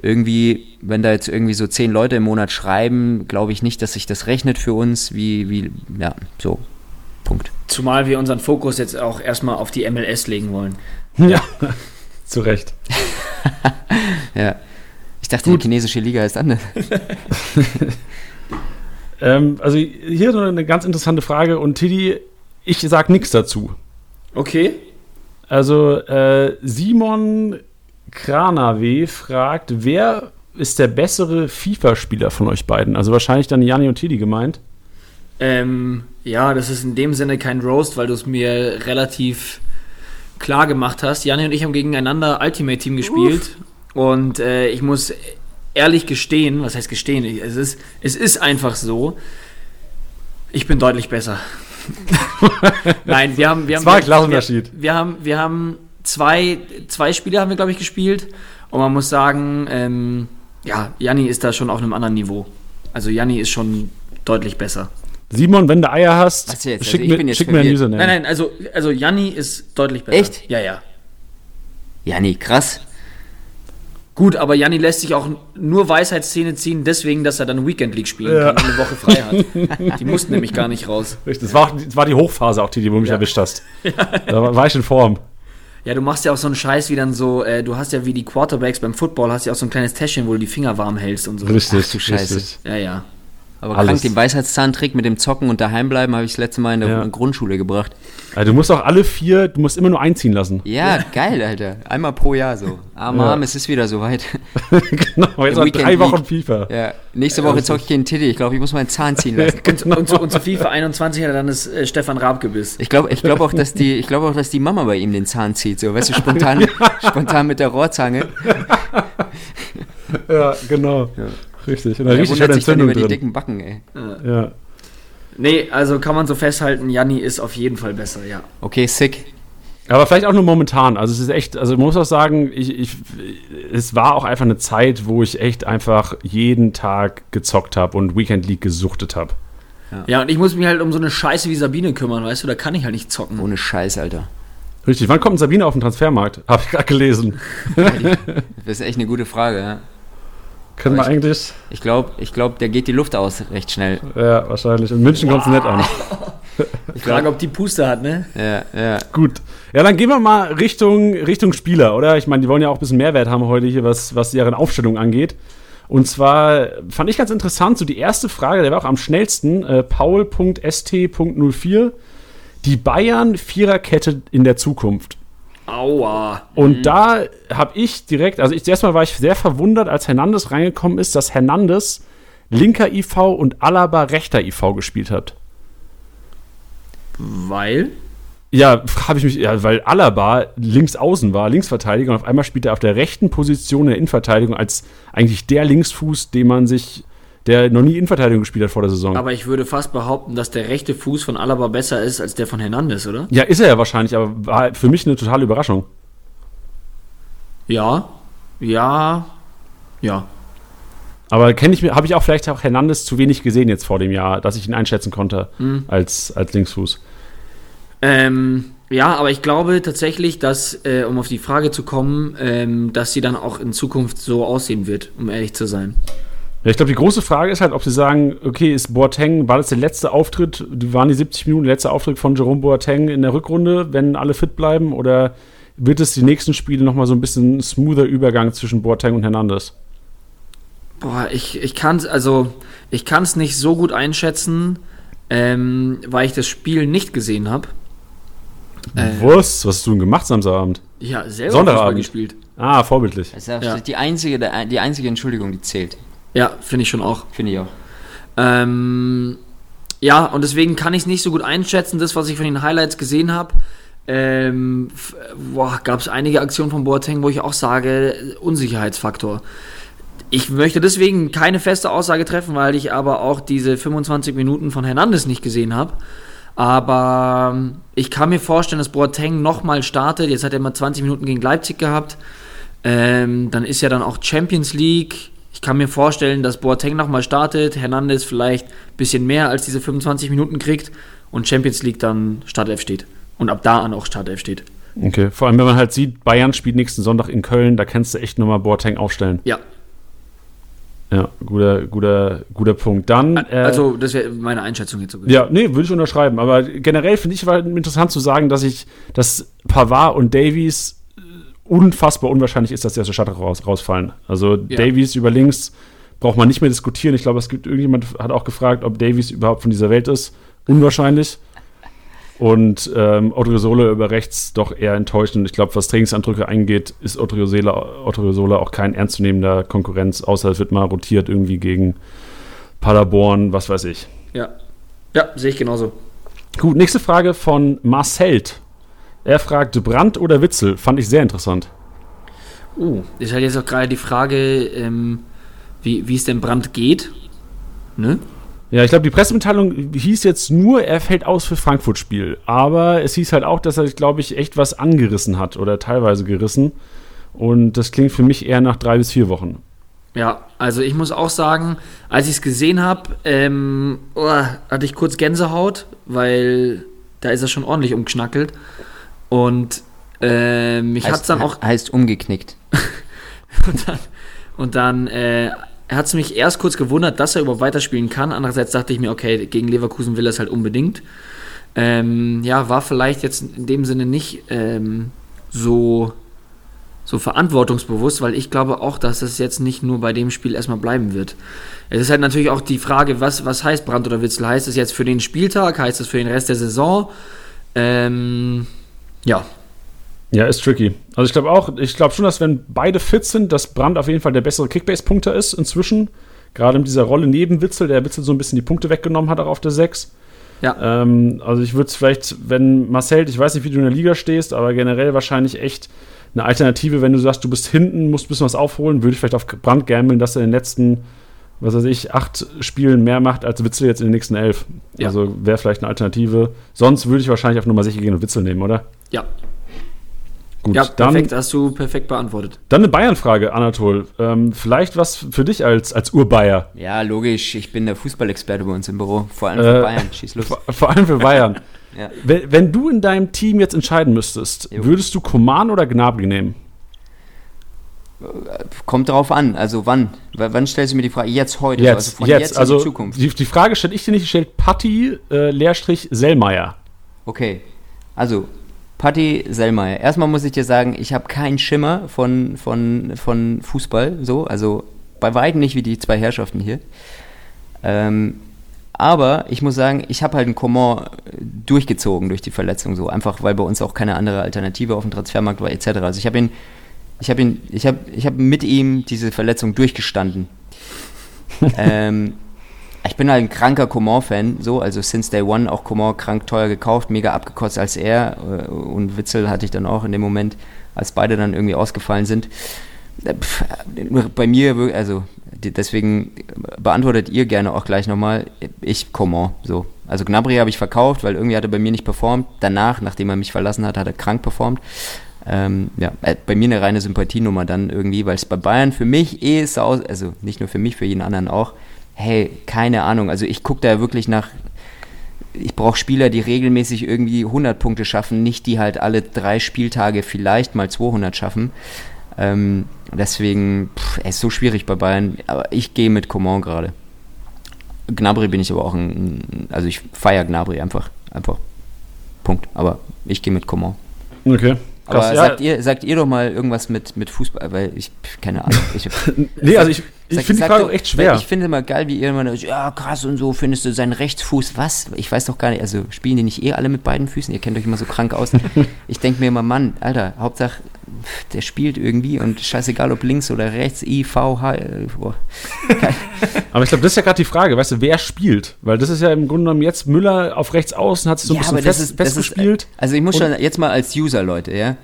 Speaker 2: irgendwie, wenn da jetzt irgendwie so zehn Leute im Monat schreiben, glaube ich nicht, dass sich das rechnet für uns, wie, wie, ja, so, Punkt.
Speaker 3: Zumal wir unseren Fokus jetzt auch erstmal auf die MLS legen wollen.
Speaker 1: Ja, zu Recht.
Speaker 2: Ja. Ich dachte, die chinesische Liga ist anders.
Speaker 1: Ähm, also hier noch eine ganz interessante Frage und Tiddy, ich sag nichts dazu.
Speaker 3: Okay.
Speaker 1: Also äh, Simon Kranawe fragt, wer ist der bessere FIFA-Spieler von euch beiden? Also wahrscheinlich dann Janni und Tiddy gemeint.
Speaker 3: Ähm, ja, das ist in dem Sinne kein Roast, weil du es mir relativ klar gemacht hast. Janne und ich haben gegeneinander Ultimate Team gespielt und äh, ich muss ehrlich gestehen, was heißt gestehen? Es ist, es ist einfach so. Ich bin deutlich besser. Nein, wir haben, wir haben,
Speaker 1: war ein
Speaker 3: wir,
Speaker 1: Klassenunterschied.
Speaker 3: Wir, wir haben, wir haben zwei, zwei Spiele haben wir glaube ich gespielt und man muss sagen, ähm, ja, Janni ist da schon auf einem anderen Niveau. Also Janni ist schon deutlich besser.
Speaker 1: Simon, wenn du Eier hast,
Speaker 2: Was jetzt? Also
Speaker 1: schick,
Speaker 2: bin
Speaker 1: mir,
Speaker 2: jetzt
Speaker 1: schick mir ein. Username.
Speaker 3: Nein, nein, also, also Janni ist deutlich besser.
Speaker 2: Echt?
Speaker 3: Ja, ja.
Speaker 2: Ja, nee, krass.
Speaker 3: Gut, aber Janni lässt sich auch nur Weisheitszähne ziehen, deswegen, dass er dann Weekend League spielen
Speaker 1: Ja.
Speaker 3: kann und eine Woche frei hat. Die mussten nämlich gar nicht raus.
Speaker 1: Richtig, Das war, das war die Hochphase auch, Tiddy, wo du mich
Speaker 3: Ja.
Speaker 1: erwischt hast. Da war, war ich in Form.
Speaker 3: Ja, du machst ja auch so einen Scheiß wie dann so, äh, du hast ja wie die Quarterbacks beim Football, hast ja auch so ein kleines Täschchen, wo du die Finger warm hältst und so.
Speaker 1: Richtig,
Speaker 2: Ach du Scheiße.
Speaker 1: richtig.
Speaker 3: Ja, ja.
Speaker 2: Aber
Speaker 1: Alles.
Speaker 2: krank, den Weisheitszahntrick mit dem Zocken und daheim bleiben habe ich das letzte Mal in der
Speaker 1: Ja.
Speaker 2: Grundschule gebracht.
Speaker 1: Also, du musst auch alle vier, du musst immer nur einziehen lassen.
Speaker 2: Ja, geil, Alter. Einmal pro Jahr so. Ah, Mom, es ist wieder soweit.
Speaker 1: genau, jetzt
Speaker 2: Im
Speaker 1: noch drei Wochen. FIFA.
Speaker 2: Ja, nächste Woche zocke ich gegen Titty. Ich glaube, ich muss meinen Zahn ziehen lassen.
Speaker 3: Und, und, zu, und zu FIFA 21 hat er dann das äh, Stefan Raab-Gebiss.
Speaker 2: Ich glaube ich glaub auch, dass die, ich glaube auch, dass die Mama bei ihm den Zahn zieht. So, weißt du, spontan, spontan mit der Rohrzange.
Speaker 1: Ja, genau. Richtig. Und dann
Speaker 2: Er
Speaker 1: richtig
Speaker 2: dann
Speaker 1: Entzündung
Speaker 2: über die
Speaker 1: drin.
Speaker 2: dicken Backen, ey.
Speaker 1: Ja.
Speaker 3: Nee, also kann man so festhalten, Janni ist auf jeden Fall besser, ja.
Speaker 2: Okay, sick.
Speaker 1: Aber vielleicht auch nur momentan. Also es ist echt, also man muss auch sagen, ich, ich, es war auch einfach eine Zeit, wo ich echt einfach jeden Tag gezockt habe und Weekend League gesuchtet habe.
Speaker 3: Ja, und ich muss mich halt um so eine Scheiße wie Sabine kümmern, weißt du, da kann ich halt nicht zocken.
Speaker 2: Ohne Scheiß, Alter.
Speaker 1: Richtig. Wann kommt Sabine auf den Transfermarkt? Habe ich gerade gelesen.
Speaker 2: Das ist echt eine gute Frage, ja.
Speaker 1: Können wir eigentlich?
Speaker 2: Ich glaube, ich glaub, der geht die Luft aus recht schnell.
Speaker 1: Ja, wahrscheinlich. In München kommt es nett an.
Speaker 3: Ich frage, ob die Puste hat, ne?
Speaker 2: Ja, ja.
Speaker 1: Gut. Ja, dann gehen wir mal Richtung, Richtung Spieler, oder? Ich meine, die wollen ja auch ein bisschen Mehrwert haben heute hier, was, was deren Aufstellung angeht. Und zwar fand ich ganz interessant, so die erste Frage, der war auch am schnellsten, äh, paul.st.04, die Bayern Viererkette in der Zukunft.
Speaker 3: Aua.
Speaker 1: Und da habe ich direkt, also ich, erstmal war ich sehr verwundert, als Hernandez reingekommen ist, dass Hernandez linker IV und Alaba rechter IV gespielt hat.
Speaker 3: Weil?
Speaker 1: Ja, habe ich mich, ja, weil Alaba links außen war, Linksverteidiger, und auf einmal spielt er auf der rechten Position in der Innenverteidigung als eigentlich der Linksfuß, den man sich, der noch nie Innenverteidigung gespielt hat vor der Saison.
Speaker 3: Aber ich würde fast behaupten, dass der rechte Fuß von Alaba besser ist als der von Hernandez, oder?
Speaker 1: ja, ist er ja wahrscheinlich, aber war für mich eine totale Überraschung.
Speaker 3: Ja. Ja. Ja.
Speaker 1: Aber kenne ich mir, habe ich auch vielleicht auch Hernandez zu wenig gesehen jetzt vor dem Jahr, dass ich ihn einschätzen konnte als, als Linksfuß.
Speaker 3: Ähm, ja, aber ich glaube tatsächlich, dass, äh, um auf die Frage zu kommen, ähm, dass sie dann auch in Zukunft so aussehen wird, um ehrlich zu sein.
Speaker 1: Ja, ich glaube, die große Frage ist halt, ob sie sagen, okay, ist Boateng, war das der letzte Auftritt, waren die 70 Minuten der letzte Auftritt von Jerome Boateng in der Rückrunde, wenn alle fit bleiben, oder wird es die nächsten Spiele nochmal so ein bisschen smoother Übergang zwischen Boateng und Hernandez?
Speaker 3: Boah, ich, ich kann es also ich kann es nicht so gut einschätzen, ähm, weil ich das Spiel nicht gesehen habe. Äh.
Speaker 1: Was? Was hast du denn gemacht Samstagabend?
Speaker 3: Ja, selber
Speaker 1: Sonderabend.
Speaker 3: Fußball gespielt.
Speaker 1: Ah, vorbildlich.
Speaker 2: Das ist ja
Speaker 3: Ja.
Speaker 2: die, einzige, die einzige Entschuldigung, die zählt.
Speaker 3: Ja, finde ich schon auch.
Speaker 2: Finde ich auch.
Speaker 3: Ähm, ja, und deswegen kann ich es nicht so gut einschätzen. Das, was ich von den Highlights gesehen habe, ähm, gab es einige Aktionen von Boateng, wo ich auch sage, Unsicherheitsfaktor. Ich möchte deswegen keine feste Aussage treffen, weil ich aber auch diese 25 Minuten von Hernandez nicht gesehen habe. Aber ähm, ich kann mir vorstellen, dass Boateng nochmal startet. Jetzt hat er mal 20 Minuten gegen Leipzig gehabt. Ähm, dann ist ja dann auch Champions League. Ich kann mir vorstellen, dass Boateng nochmal startet, Hernandez vielleicht ein bisschen mehr als diese 25 Minuten kriegt und Champions League dann Startelf steht. Und ab da an auch Startelf steht.
Speaker 1: Okay, vor allem, wenn man halt sieht, Bayern spielt nächsten Sonntag in Köln, da kannst du echt nochmal Boateng aufstellen.
Speaker 3: Ja,
Speaker 1: Ja, guter, guter, guter Punkt. Dann, äh,
Speaker 3: also das wäre meine Einschätzung gewesen.
Speaker 1: Ja, nee, würde ich unterschreiben. Aber generell finde ich war interessant zu sagen, dass ich, dass Pavard und Davies unfassbar unwahrscheinlich ist, dass die aus der Stadt raus, rausfallen. Also
Speaker 3: Ja.
Speaker 1: Davies über links braucht man nicht mehr diskutieren. Ich glaube, es gibt irgendjemand hat auch gefragt, ob Davies überhaupt von dieser Welt ist. Unwahrscheinlich. Und ähm, Odriozola über rechts doch eher enttäuschend. Ich glaube, was Trainingsandrücke eingeht, ist Odriozola, Odriozola auch kein ernstzunehmender Konkurrenz, außer es wird mal rotiert irgendwie gegen Paderborn, was weiß ich.
Speaker 3: Ja, ja sehe ich genauso.
Speaker 1: Gut, nächste Frage von Marcel. Er fragt, Brandt oder Witzel? Fand ich sehr interessant.
Speaker 3: Uh, ist halt jetzt auch gerade die Frage, ähm, wie, wie es denn Brand geht. Ne?
Speaker 1: Ja, ich glaube, die Pressemitteilung hieß jetzt nur, er fällt aus für Frankfurt-Spiel. Aber es hieß halt auch, dass er, glaube ich, echt was angerissen hat oder teilweise gerissen. Und das klingt für mich eher nach drei bis vier Wochen.
Speaker 3: Ja, also ich muss auch sagen, als ich es gesehen habe, ähm, oh, hatte ich kurz Gänsehaut, weil da ist er schon ordentlich umgeschnackelt. Und ähm, mich hat es dann auch
Speaker 2: Heißt umgeknickt.
Speaker 3: und dann, und dann äh, hat es mich erst kurz gewundert, dass er überhaupt weiterspielen kann. Andererseits dachte ich mir, okay, gegen Leverkusen will er es halt unbedingt. Ähm, ja, war vielleicht jetzt in dem Sinne nicht ähm, so, so verantwortungsbewusst, weil ich glaube auch, dass es jetzt nicht nur bei dem Spiel erstmal bleiben wird. Es ist halt natürlich auch die Frage, was, was heißt Brand oder Witzel? Heißt es jetzt für den Spieltag? Heißt es für den Rest der Saison? Ähm, ja,
Speaker 1: Ja, ist tricky. Also ich glaube auch, ich glaube schon, dass wenn beide fit sind, dass Brandt auf jeden Fall der bessere Kickbase-Punkter ist inzwischen. Gerade mit dieser Rolle neben Witzel, der Witzel so ein bisschen die Punkte weggenommen hat, auch auf der 6.
Speaker 3: ja.
Speaker 1: Ähm, also ich würde es vielleicht, wenn Marcel, ich weiß nicht, wie du in der Liga stehst, aber generell wahrscheinlich echt eine Alternative, wenn du sagst, du bist hinten, musst ein bisschen was aufholen, würde ich vielleicht auf Brand gambeln, dass er in den letzten, was weiß ich, acht Spielen mehr macht als Witzel jetzt in den nächsten elf.
Speaker 3: Ja.
Speaker 1: Also wäre vielleicht eine Alternative. Sonst würde ich wahrscheinlich auf Nummer sicher gehen und Witzel nehmen, oder?
Speaker 3: Ja,
Speaker 1: Gut,
Speaker 3: ja
Speaker 1: dann,
Speaker 3: perfekt, hast du perfekt beantwortet.
Speaker 1: dann eine Bayern-Frage, Anatol. Ähm, vielleicht was für dich als, als Ur-Bayer.
Speaker 2: Ja, logisch. Ich bin der Fußballexperte bei uns im Büro. Vor allem für
Speaker 1: Äh,
Speaker 2: Bayern. Schieß los.
Speaker 1: Vor, vor allem für Bayern.
Speaker 2: Ja.
Speaker 1: wenn, wenn du in deinem Team jetzt entscheiden müsstest,
Speaker 2: Jo.
Speaker 1: würdest du Koman oder Gnabry nehmen?
Speaker 2: Kommt drauf an. Also wann? Wann stellst du mir die Frage? Jetzt, heute.
Speaker 1: Jetzt,
Speaker 2: also von
Speaker 1: jetzt.
Speaker 2: jetzt, in
Speaker 1: also
Speaker 2: die Zukunft.
Speaker 1: Die, die Frage stelle ich dir nicht, stellt Patti äh, Leerstrich Sellmeier.
Speaker 2: Okay. Also, Patti Sellmeier. Erstmal muss ich dir sagen, ich habe keinen Schimmer von, von, von Fußball. So, also bei weitem nicht wie die zwei Herrschaften hier. Ähm, Aber ich muss sagen, ich habe halt einen Coman durchgezogen durch die Verletzung so, einfach weil bei uns auch keine andere Alternative auf dem Transfermarkt war etc. Also ich habe ihn, ich habe ihn, ich habe, ich habe mit ihm diese Verletzung durchgestanden. ähm, ich bin halt ein kranker Coman-Fan, so, also since day one auch Coman krank teuer gekauft, mega abgekotzt als er äh, und Witzel hatte ich dann auch in dem Moment, als beide dann irgendwie ausgefallen sind. Äh, bei mir, also deswegen beantwortet ihr gerne auch gleich nochmal, ich Coman, so. Also Gnabry habe ich verkauft, weil irgendwie hat er bei mir nicht performt. Danach, nachdem er mich verlassen hat, hat er krank performt. Ähm, ja, äh, bei mir eine reine Sympathienummer dann irgendwie, weil es bei Bayern für mich eh ist also nicht nur für mich, für jeden anderen auch, hey, keine Ahnung. Also ich gucke da wirklich nach, ich brauche Spieler, die regelmäßig irgendwie 100 Punkte schaffen, nicht die halt alle drei Spieltage vielleicht mal 200 schaffen. Ähm, deswegen, pff, ist so schwierig bei Bayern, aber ich gehe mit Coman gerade. Gnabry bin ich aber auch ein, also ich feiere Gnabry einfach, einfach. Punkt. Aber ich gehe mit Coman.
Speaker 1: Okay.
Speaker 2: Aber Krass, sagt, ja. ihr, sagt ihr doch mal irgendwas mit, mit Fußball, weil ich, keine Ahnung. Ich,
Speaker 1: nee, also ich, ich finde die Frage auch echt schwer.
Speaker 2: Ich finde immer geil, wie ihr immer, ja krass und so, findest du seinen Rechtsfuß, was? Ich weiß doch gar nicht, also spielen die nicht eh alle mit beiden Füßen? Ihr kennt euch immer so krank aus. ich denke mir immer, Mann, Alter, Hauptsache, der spielt irgendwie und scheißegal ob links oder rechts, I, V, H. Äh,
Speaker 1: aber ich glaube, das ist ja gerade die Frage, weißt du, wer spielt? Weil das ist ja im Grunde genommen jetzt Müller auf rechts außen, hat sich so ein ja, bisschen fest, ist, festgespielt.
Speaker 2: Ist, also ich muss schon jetzt mal als User, Leute, ja,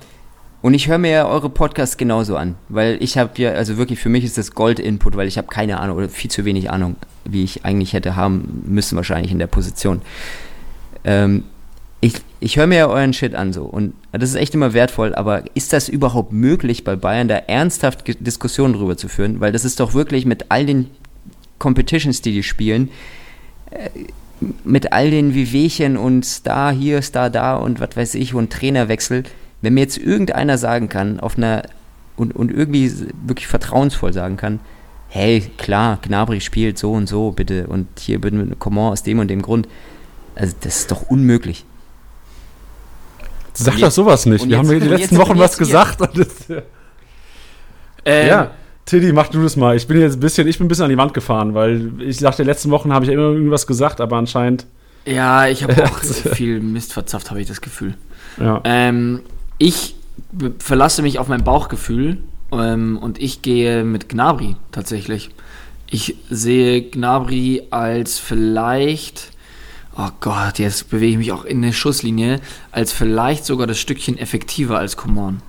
Speaker 2: und ich höre mir ja eure Podcasts genauso an, weil ich habe ja, also wirklich für mich ist das Gold-Input, weil ich habe keine Ahnung oder viel zu wenig Ahnung, wie ich eigentlich hätte haben müssen wahrscheinlich in der Position. Ähm, ich, ich höre mir ja euren Shit an so und das ist echt immer wertvoll, aber ist das überhaupt möglich bei Bayern da ernsthaft Diskussionen drüber zu führen? Weil das ist doch wirklich mit all den Competitions, die die spielen, äh, mit all den Wehwehchen und Star hier, Star da und was weiß ich und Trainerwechsel, wenn mir jetzt irgendeiner sagen kann, auf einer und, und irgendwie wirklich vertrauensvoll sagen kann, hey, klar, Gnabry spielt so und so, bitte, und hier bitte mit Coman aus dem und dem Grund. Also, das ist doch unmöglich.
Speaker 1: Sag doch sowas nicht. Wir haben ja die letzten Wochen was gesagt. Das, ähm, ja, Tiddy, mach du das mal. Ich bin jetzt ein bisschen, ich bin ein bisschen an die Wand gefahren, weil ich dachte, die letzten Wochen habe ich immer irgendwas gesagt, aber anscheinend.
Speaker 3: Ja, ich habe auch viel Mist verzapft, habe ich das Gefühl. Ja. Ähm, ich verlasse mich auf mein Bauchgefühl ähm, und ich gehe mit Gnabri tatsächlich. Ich sehe Gnabri als vielleicht, oh Gott, jetzt bewege ich mich auch in eine Schusslinie, als vielleicht sogar das Stückchen effektiver als Coman.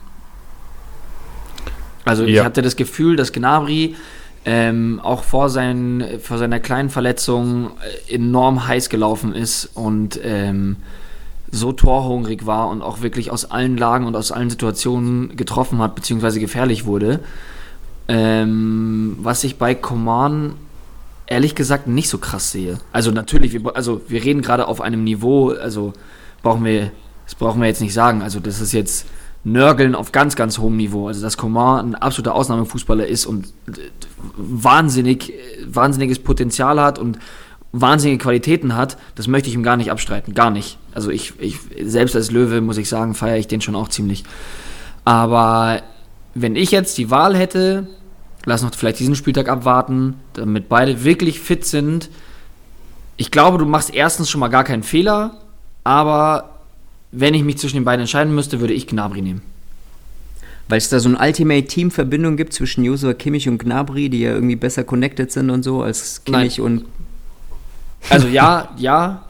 Speaker 3: Also ja. ich hatte das Gefühl, dass Gnabri ähm, auch vor, sein, vor seiner kleinen Verletzung äh, enorm heiß gelaufen ist und ähm, so torhungrig war und auch wirklich aus allen Lagen und aus allen Situationen getroffen hat, beziehungsweise gefährlich wurde. Ähm, was ich bei Coman ehrlich gesagt nicht so krass sehe. Also natürlich, wir, also wir reden gerade auf einem Niveau, also brauchen wir, das brauchen wir jetzt nicht sagen. Also das ist jetzt Nörgeln auf ganz, ganz hohem Niveau. Also dass Coman ein absoluter Ausnahmefußballer ist und wahnsinnig, wahnsinniges Potenzial hat und wahnsinnige Qualitäten hat, das möchte ich ihm gar nicht abstreiten. Gar nicht. Also ich, ich selbst als Löwe muss ich sagen, feiere ich den schon auch ziemlich. Aber wenn ich jetzt die Wahl hätte, lass noch vielleicht diesen Spieltag abwarten, damit beide wirklich fit sind. Ich glaube, du machst erstens schon mal gar keinen Fehler, aber wenn ich mich zwischen den beiden entscheiden müsste, würde ich Gnabry nehmen.
Speaker 2: Weil es da so eine Ultimate-Team-Verbindung gibt zwischen Joshua Kimmich und Gnabry, die ja irgendwie besser connected sind und so als Kimmich Nein. und
Speaker 3: also ja, ja.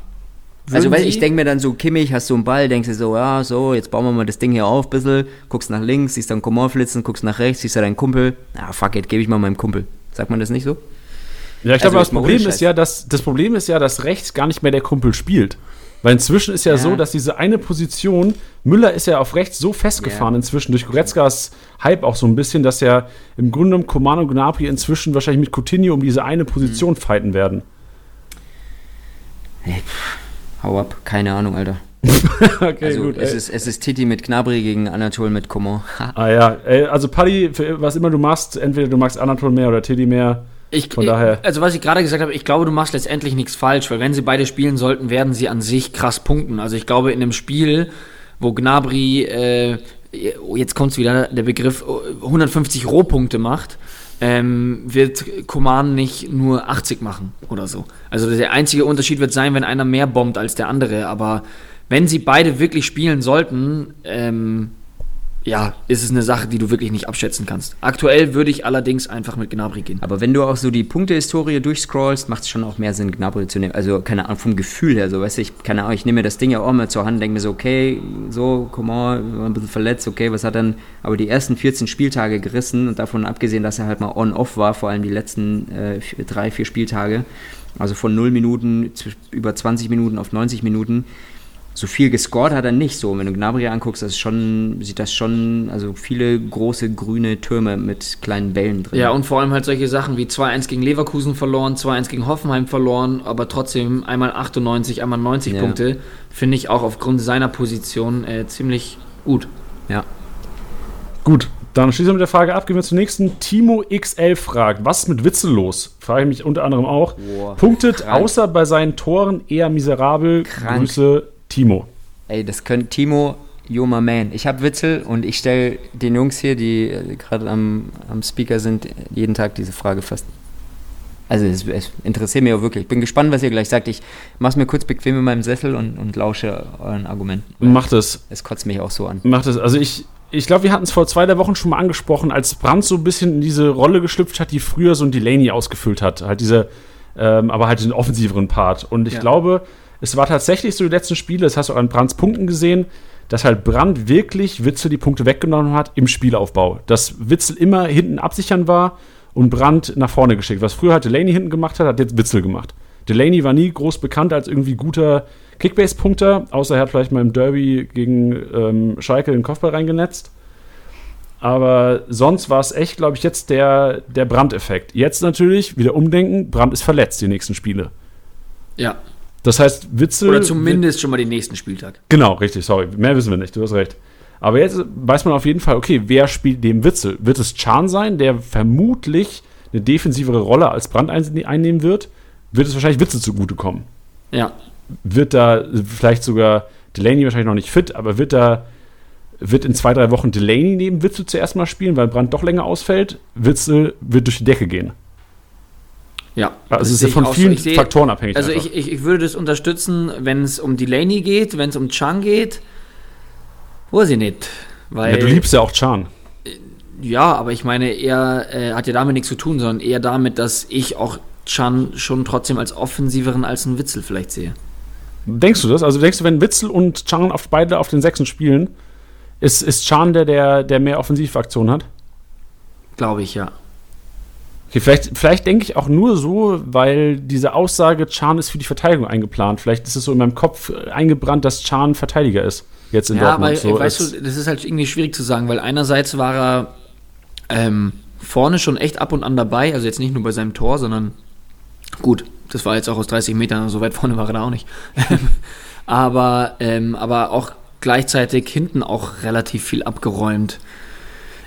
Speaker 2: Also weil ich denke mir dann so, Kimmich, hast du einen Ball, denkst du so, ja, so, jetzt bauen wir mal das Ding hier auf ein bisschen, guckst nach links, siehst dann Komor flitzen, guckst nach rechts, siehst da deinen Kumpel, ah, fuck it, gebe ich mal meinem Kumpel. Sagt man das nicht so?
Speaker 1: Ja, ich glaube, also, das Problem ist ja, dass das Problem ist ja, dass rechts gar nicht mehr der Kumpel spielt. Weil inzwischen ist ja, ja, so, dass diese eine Position, Müller ist ja auf rechts so festgefahren ja. inzwischen durch Goretzkas Hype auch so ein bisschen, dass ja im Grunde genommen Coman und Gnabry inzwischen wahrscheinlich mit Coutinho um diese eine Position mhm. fighten werden.
Speaker 2: Hey, hau ab, keine Ahnung, Alter. okay, also gut. Es ist, es ist Titi mit Knabri gegen Anatol mit Coman.
Speaker 1: ah ja, also Paddy, was immer du machst, entweder du magst Anatol mehr oder Titi mehr.
Speaker 3: Ich, Von daher. Also was ich gerade gesagt habe, ich glaube, du machst letztendlich nichts falsch, weil wenn sie beide spielen sollten, werden sie an sich krass punkten. Also ich glaube, in einem Spiel, wo Gnabry, äh, jetzt kommt es wieder, der Begriff 150 Rohpunkte macht, ähm, wird Koman nicht nur 80 machen oder so. Also der einzige Unterschied wird sein, wenn einer mehr bombt als der andere. Aber wenn sie beide wirklich spielen sollten, ähm, ja, ist es eine Sache, die du wirklich nicht abschätzen kannst. Aktuell würde ich allerdings einfach mit Gnabry gehen.
Speaker 2: Aber wenn du auch so die Punktehistorie durchscrollst, macht es schon auch mehr Sinn, Gnabry zu nehmen. Also, keine Ahnung, vom Gefühl her, so, weißt du, ich, keine Ahnung, ich nehme mir das Ding ja auch mal zur Hand, denke mir so, okay, so, komm mal, ein bisschen verletzt, okay, was hat dann aber die ersten 14 Spieltage gerissen und davon abgesehen, dass er halt mal on-off war, vor allem die letzten äh, drei, vier Spieltage, also von 0 Minuten über 20 Minuten auf 90 Minuten, so viel gescored hat er nicht so. Wenn du Gnabry anguckst, das schon, sieht das schon, also viele große grüne Türme mit kleinen Bällen drin.
Speaker 3: Ja, und vor allem halt solche Sachen wie 2-1 gegen Leverkusen verloren, 2-1 gegen Hoffenheim verloren, aber trotzdem einmal 98, einmal 90 ja. Punkte, finde ich auch aufgrund seiner Position äh, ziemlich gut.
Speaker 2: Ja.
Speaker 1: Gut, dann schließen wir mit der Frage ab. Gehen wir zum nächsten. Timo XL fragt, was ist mit Witzel los? Frage ich mich unter anderem auch. Boah, Punktet krank. außer bei seinen Toren eher miserabel. Krank. Grüße Timo.
Speaker 2: Ey, das könnte Timo, you're my man. Ich habe Witzel und ich stelle den Jungs hier, die äh, gerade am, am Speaker sind, jeden Tag diese Frage fast. Also es, es, interessiert mich auch wirklich. Ich bin gespannt, was ihr gleich sagt. Ich mache es mir kurz bequem in meinem Sessel und, und lausche euren Argumenten.
Speaker 1: Macht es.
Speaker 2: Es kotzt mich auch so an.
Speaker 1: Macht es. Also ich, ich glaube, wir hatten es vor zwei der Wochen schon mal angesprochen, als Brandt so ein bisschen in diese Rolle geschlüpft hat, die früher so ein Delaney ausgefüllt hat. Halt diese, ähm, aber halt den offensiveren Part. Und ich ja. glaube, es war tatsächlich so die letzten Spiele, das hast du auch an Brands Punkten gesehen, dass halt Brand wirklich Witzel die Punkte weggenommen hat im Spielaufbau. Dass Witzel immer hinten absichern war und Brand nach vorne geschickt. Was früher halt Delaney hinten gemacht hat, hat jetzt Witzel gemacht. Delaney war nie groß bekannt als irgendwie guter Kickbase-Punkter, außer er hat vielleicht mal im Derby gegen ähm, Schalke den Kopfball reingenetzt. Aber sonst war es echt, glaube ich, jetzt der, der Brand-Effekt. Jetzt natürlich wieder umdenken, Brand ist verletzt die nächsten Spiele.
Speaker 3: Ja,
Speaker 1: das heißt, Witzel.
Speaker 3: Oder zumindest schon mal den nächsten Spieltag.
Speaker 1: Genau, richtig, sorry. Mehr wissen wir nicht, du hast recht. Aber jetzt weiß man auf jeden Fall, okay, wer spielt dem Witzel? Wird es Chan sein, der vermutlich eine defensivere Rolle als Brand einnehmen wird? Wird es wahrscheinlich Witzel zugutekommen?
Speaker 3: Ja.
Speaker 1: Wird da vielleicht sogar Delaney wahrscheinlich noch nicht fit, aber wird da wird in zwei, drei Wochen Delaney neben Witzel zuerst mal spielen, weil Brand doch länger ausfällt? Witzel wird durch die Decke gehen.
Speaker 3: Ja.
Speaker 1: Also es ist ja von vielen so. Faktoren abhängig.
Speaker 3: Also ich, ich, ich, würde das unterstützen, wenn es um Delaney geht, wenn es um Chan geht. Weiß ich nicht. Weil,
Speaker 1: ja, du liebst ja auch Chan.
Speaker 3: Ja, aber ich meine, er äh, hat ja damit nichts zu tun, sondern eher damit, dass ich auch Chan schon trotzdem als offensiveren als ein Witzel vielleicht sehe.
Speaker 1: Denkst du das? Also denkst du, wenn Witzel und Chan auf beide auf den Sechsen spielen, ist, ist Chan der, der, der mehr Offensivaktion hat?
Speaker 3: Glaube ich, ja.
Speaker 1: Okay, vielleicht, vielleicht denke ich auch nur so, weil diese Aussage, Chan ist für die Verteidigung eingeplant. Vielleicht ist es so in meinem Kopf eingebrannt, dass Chan Verteidiger ist. Jetzt in
Speaker 3: ja,
Speaker 1: Dortmund.
Speaker 3: Ja, so weißt du, das ist halt irgendwie schwierig zu sagen, weil einerseits war er ähm, vorne schon echt ab und an dabei, also jetzt nicht nur bei seinem Tor, sondern gut, das war jetzt auch aus 30 Metern, so weit vorne war er da auch nicht. aber, ähm, aber auch gleichzeitig hinten auch relativ viel abgeräumt.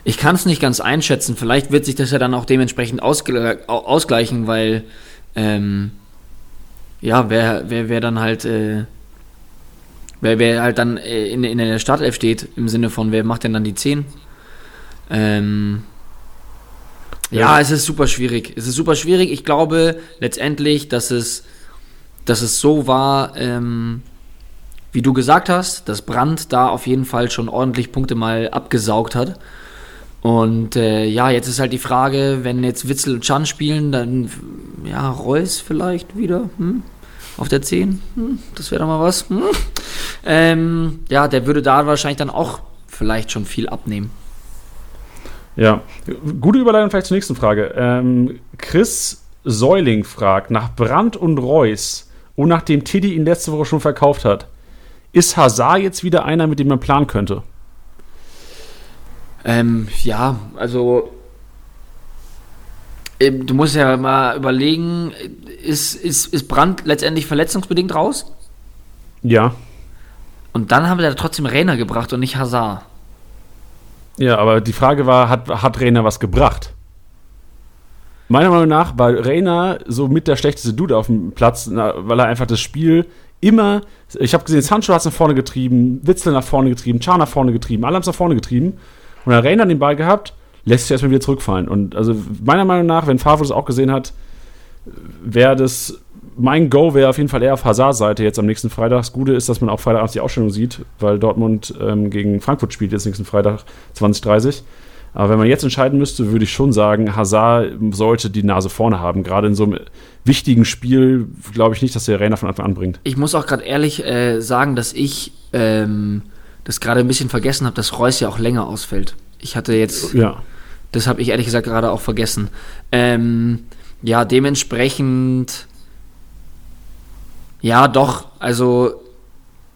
Speaker 3: Ich kann es nicht ganz einschätzen. Vielleicht wird sich das ja dann auch dementsprechend ausgleichen, weil ähm, ja, wer, wer, wer dann halt äh, wer, wer halt dann äh, in, in der Startelf steht, im Sinne von, wer macht denn dann die 10? Ähm, ja, ja, es ist super schwierig. Es ist super schwierig. Ich glaube letztendlich, dass es, dass es so war, ähm, wie du gesagt hast, dass Brandt da auf jeden Fall schon ordentlich Punkte mal abgesaugt hat. Und äh, ja, jetzt ist halt die Frage, wenn jetzt Witzel und Chan spielen, dann ja, Reus vielleicht wieder hm? auf der 10. Hm? Das wäre doch mal was. Hm? Ähm, ja, der würde da wahrscheinlich dann auch vielleicht schon viel abnehmen.
Speaker 1: Ja, gute Überleitung vielleicht zur nächsten Frage. Ähm, Chris Säuling fragt nach Brandt und Reus und nachdem Tiddy ihn letzte Woche schon verkauft hat, ist Hazard jetzt wieder einer, mit dem man planen könnte?
Speaker 3: Ähm, ja, also ähm, du musst ja mal überlegen, ist, ist, ist Brand letztendlich verletzungsbedingt raus?
Speaker 1: Ja.
Speaker 3: Und dann haben wir da trotzdem Rainer gebracht und nicht Hazard.
Speaker 1: Ja, aber die Frage war, hat, hat Rainer was gebracht? Meiner Meinung nach war Rainer so mit der schlechteste Dude auf dem Platz, weil er einfach das Spiel immer, ich habe gesehen, Sancho hat es nach vorne getrieben, Witzel nach vorne getrieben, Char nach vorne getrieben, alle haben es nach vorne getrieben. Und dann Rainer den Ball gehabt, lässt sich erstmal wieder zurückfallen. Und also meiner Meinung nach, wenn Favre das auch gesehen hat, wäre das mein Go wäre auf jeden Fall eher auf Hazard-Seite jetzt am nächsten Freitag. Das Gute ist, dass man auch Freitagabends die Ausstellung sieht, weil Dortmund ähm, gegen Frankfurt spielt jetzt nächsten Freitag 2030. Aber wenn man jetzt entscheiden müsste, würde ich schon sagen, Hazard sollte die Nase vorne haben. Gerade in so einem wichtigen Spiel glaube ich nicht, dass der Rainer von Anfang an bringt.
Speaker 3: Ich muss auch gerade ehrlich äh, sagen, dass ich ähm, das gerade ein bisschen vergessen habe, dass Reus ja auch länger ausfällt. Ich hatte jetzt,
Speaker 1: Ja.
Speaker 3: das habe ich ehrlich gesagt gerade auch vergessen. Ähm, ja, dementsprechend, ja, doch, also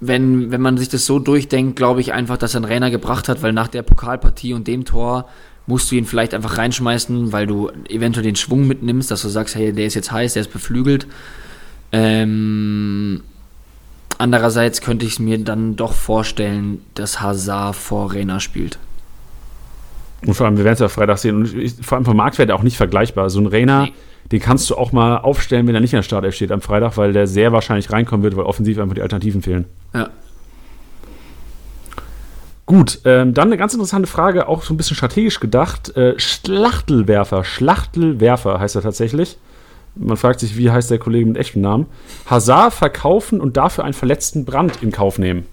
Speaker 3: wenn, wenn man sich das so durchdenkt, glaube ich einfach, dass er einen Rainer gebracht hat, weil nach der Pokalpartie und dem Tor musst du ihn vielleicht einfach reinschmeißen, weil du eventuell den Schwung mitnimmst, dass du sagst, hey, der ist jetzt heiß, der ist beflügelt. Ähm, andererseits könnte ich es mir dann doch vorstellen, dass Hazard vor Rainer spielt.
Speaker 1: Und vor allem, wir werden es ja Freitag sehen. Und ich, vor allem vom Marktwert auch nicht vergleichbar. So ein Rainer,
Speaker 3: Nee.
Speaker 1: den kannst du auch mal aufstellen, wenn er nicht in der Startelf steht am Freitag, weil der sehr wahrscheinlich reinkommen wird, weil offensiv einfach die Alternativen fehlen.
Speaker 3: Ja.
Speaker 1: Gut, ähm, dann eine ganz interessante Frage, auch so ein bisschen strategisch gedacht. Äh, Schlachtelwerfer, Schlachtelwerfer heißt er tatsächlich. Man fragt sich, wie heißt der Kollege mit echtem Namen? Hazard verkaufen und dafür einen verletzten Brand in Kauf nehmen.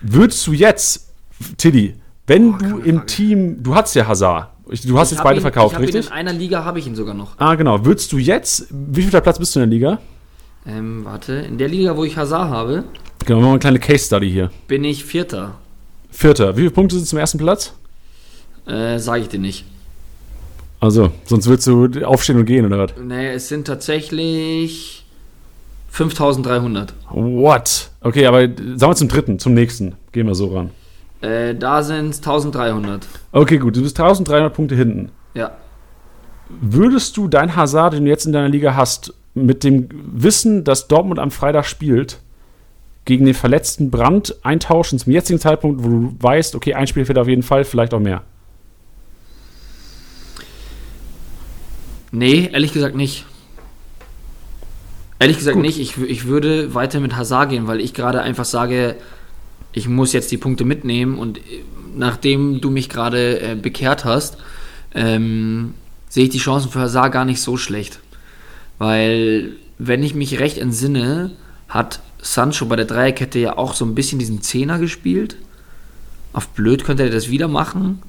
Speaker 1: Würdest du jetzt, Tiddy, wenn du im Team, du hast ja Hazard, Ich- du hast
Speaker 3: Ich
Speaker 1: jetzt beide
Speaker 3: ihn,
Speaker 1: verkauft, richtig?
Speaker 3: In einer Liga habe ich ihn sogar noch.
Speaker 1: Ah, genau. Würdest du jetzt, wie viel Platz bist du in der Liga?
Speaker 3: Ähm, warte, in der Liga, wo ich Hazard habe,
Speaker 1: Genau, machen wir eine kleine Case Study hier.
Speaker 3: bin ich Vierter.
Speaker 1: Vierter. Wie viele Punkte sind zum ersten Platz?
Speaker 3: Äh, sage ich dir nicht.
Speaker 1: Also, sonst würdest du aufstehen und gehen, oder was?
Speaker 3: Nee, es sind tatsächlich 5300.
Speaker 1: What? Okay, aber sagen wir zum dritten, zum nächsten. Gehen wir so ran.
Speaker 3: Äh, da sind es 1300.
Speaker 1: Okay, gut, du bist 1300 Punkte hinten.
Speaker 3: Ja.
Speaker 1: Würdest du dein Hazard, den du jetzt in deiner Liga hast, mit dem Wissen, dass Dortmund am Freitag spielt, gegen den verletzten Brand eintauschen zum jetzigen Zeitpunkt, wo du weißt, okay, ein Spiel fehlt auf jeden Fall, vielleicht auch mehr?
Speaker 3: Nee, ehrlich gesagt nicht. Ehrlich gesagt
Speaker 1: Gut.
Speaker 3: nicht. Ich, ich würde weiter mit Hazard gehen, weil ich gerade einfach sage, ich muss jetzt die Punkte mitnehmen und äh, nachdem du mich gerade äh, bekehrt hast, ähm, sehe ich die Chancen für Hazard gar nicht so schlecht. Weil, wenn ich mich recht entsinne, hat Sancho bei der Dreierkette ja auch so ein bisschen diesen Zehner gespielt. Auf blöd könnte er das wieder machen.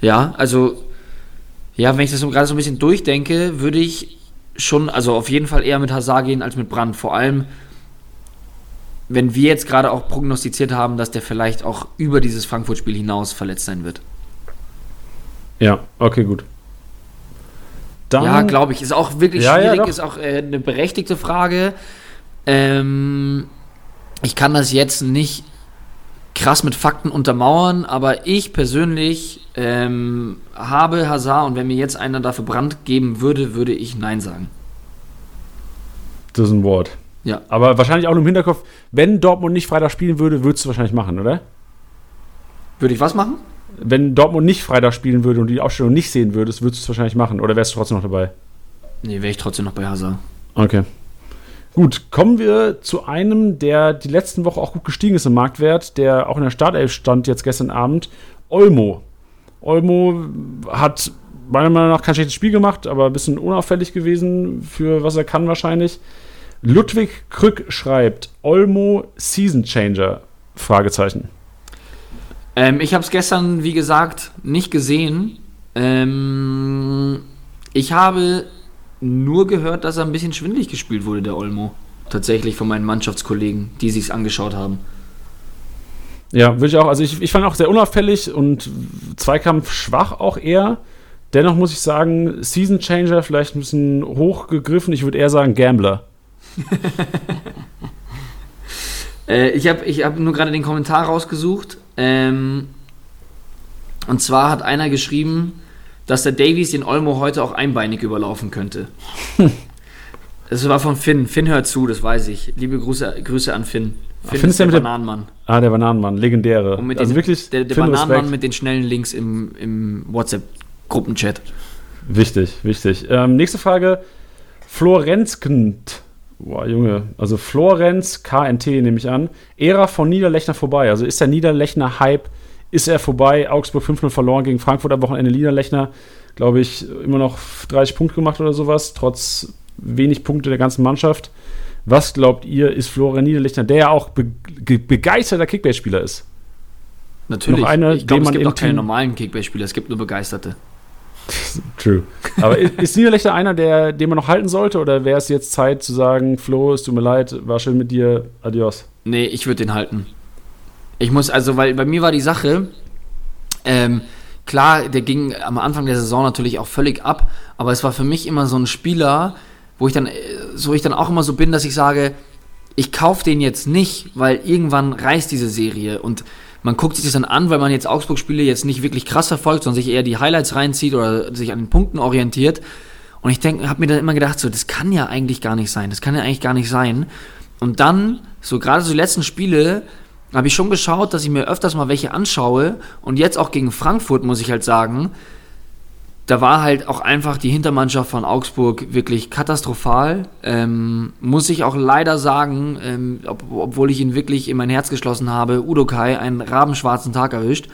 Speaker 3: Ja, also ja, wenn ich das so gerade so ein bisschen durchdenke, würde ich schon, also auf jeden Fall eher mit Hazard gehen als mit Brand. Vor allem, wenn wir jetzt gerade auch prognostiziert haben, dass der vielleicht auch über dieses Frankfurt-Spiel hinaus verletzt sein wird.
Speaker 1: Ja, okay, gut. Dann,
Speaker 3: ja, glaube ich. Ist auch wirklich
Speaker 1: Ja, ja,
Speaker 3: schwierig,
Speaker 1: doch.
Speaker 3: ist auch äh, eine berechtigte Frage. Ähm, ich kann das jetzt nicht krass mit Fakten untermauern, aber ich persönlich ähm, habe Hazard und wenn mir jetzt einer dafür Brand geben würde, würde ich Nein sagen.
Speaker 1: Das ist ein Wort.
Speaker 3: Ja.
Speaker 1: Aber wahrscheinlich auch nur im Hinterkopf, wenn Dortmund nicht Freitag spielen würde, würdest du wahrscheinlich machen, oder?
Speaker 3: Würde ich was machen?
Speaker 1: Wenn Dortmund nicht Freitag spielen würde und die Aufstellung nicht sehen würdest, würdest du es wahrscheinlich machen. Oder wärst du trotzdem noch dabei?
Speaker 3: Nee, wäre ich trotzdem noch bei Hazard.
Speaker 1: Okay. Gut, kommen wir zu einem, der die letzten Woche auch gut gestiegen ist im Marktwert, der auch in der Startelf stand jetzt gestern Abend. Olmo. Olmo hat meiner Meinung nach kein schlechtes Spiel gemacht, aber ein bisschen unauffällig gewesen für was er kann wahrscheinlich. Ludwig Krück schreibt, Olmo Season Changer? Fragezeichen.
Speaker 3: Ähm, ich habe es gestern, wie gesagt, nicht gesehen. Ähm, ich habe nur gehört, dass er ein bisschen schwindlig gespielt wurde, der Olmo. Tatsächlich von meinen Mannschaftskollegen, die sich's angeschaut haben.
Speaker 1: Ja, würde ich auch. Also ich, ich fand auch sehr unauffällig und Zweikampf schwach auch eher. Dennoch muss ich sagen, Season Changer vielleicht ein bisschen hochgegriffen. Ich würde eher sagen Gambler.
Speaker 3: Äh, ich habe ich hab nur gerade den Kommentar rausgesucht. Ähm, und zwar hat einer geschrieben, dass der Davies den Olmo heute auch einbeinig überlaufen könnte. Das war von Finn. Finn hört zu, das weiß ich. Liebe Grüße, Grüße an Finn. Finn
Speaker 1: Finn
Speaker 3: ist
Speaker 1: der
Speaker 3: der Bananenmann.
Speaker 1: Ah, der Bananenmann, legendäre.
Speaker 3: Und mit
Speaker 1: also
Speaker 3: den,
Speaker 1: wirklich,
Speaker 3: der, der Bananenmann
Speaker 1: Respekt.
Speaker 3: mit den schnellen Links im, im WhatsApp-Gruppenchat.
Speaker 1: Wichtig, wichtig. Ähm, nächste Frage. Florenzknt. Boah, Junge. Also Florenz KNT nehme ich an. Ära von Niederlechner vorbei. Also ist der Niederlechner-Hype ist er vorbei. Augsburg 5-0 verloren gegen Frankfurt am Wochenende. Niederlechner, glaube ich, immer noch 30 Punkte gemacht oder sowas, trotz wenig Punkte der ganzen Mannschaft. Was glaubt ihr, ist Florian Niederlechner, der ja auch be begeisterter Kickbase-Spieler ist?
Speaker 3: Natürlich.
Speaker 1: Noch einer,
Speaker 3: ich glaube, es
Speaker 1: man
Speaker 3: gibt auch keine normalen Kickbase-Spieler, es gibt nur Begeisterte.
Speaker 1: True. Aber ist Niederlechner einer, der, den man noch halten sollte? Oder wäre es jetzt Zeit zu sagen, Flo, es tut mir leid, war schön mit dir, adios?
Speaker 3: Nee, ich würde den halten. Ich muss, also, weil bei mir war die Sache, ähm, klar, der ging am Anfang der Saison natürlich auch völlig ab, aber es war für mich immer so ein Spieler, wo ich dann, äh, so ich dann auch immer so bin, dass ich sage, ich kaufe den jetzt nicht, weil irgendwann reißt diese Serie und man guckt sich das dann an, weil man jetzt Augsburg-Spiele jetzt nicht wirklich krass verfolgt, sondern sich eher die Highlights reinzieht oder sich an den Punkten orientiert. Und ich denke, habe mir dann immer gedacht, so, das kann ja eigentlich gar nicht sein, das kann ja eigentlich gar nicht sein. Und dann, so gerade so die letzten Spiele, habe ich schon geschaut, dass ich mir öfters mal welche anschaue. Und jetzt auch gegen Frankfurt, muss ich halt sagen, da war halt auch einfach die Hintermannschaft von Augsburg wirklich katastrophal. Ähm, muss ich auch leider sagen, ähm, ob, obwohl ich ihn wirklich in mein Herz geschlossen habe, Udokai einen rabenschwarzen Tag erwischt.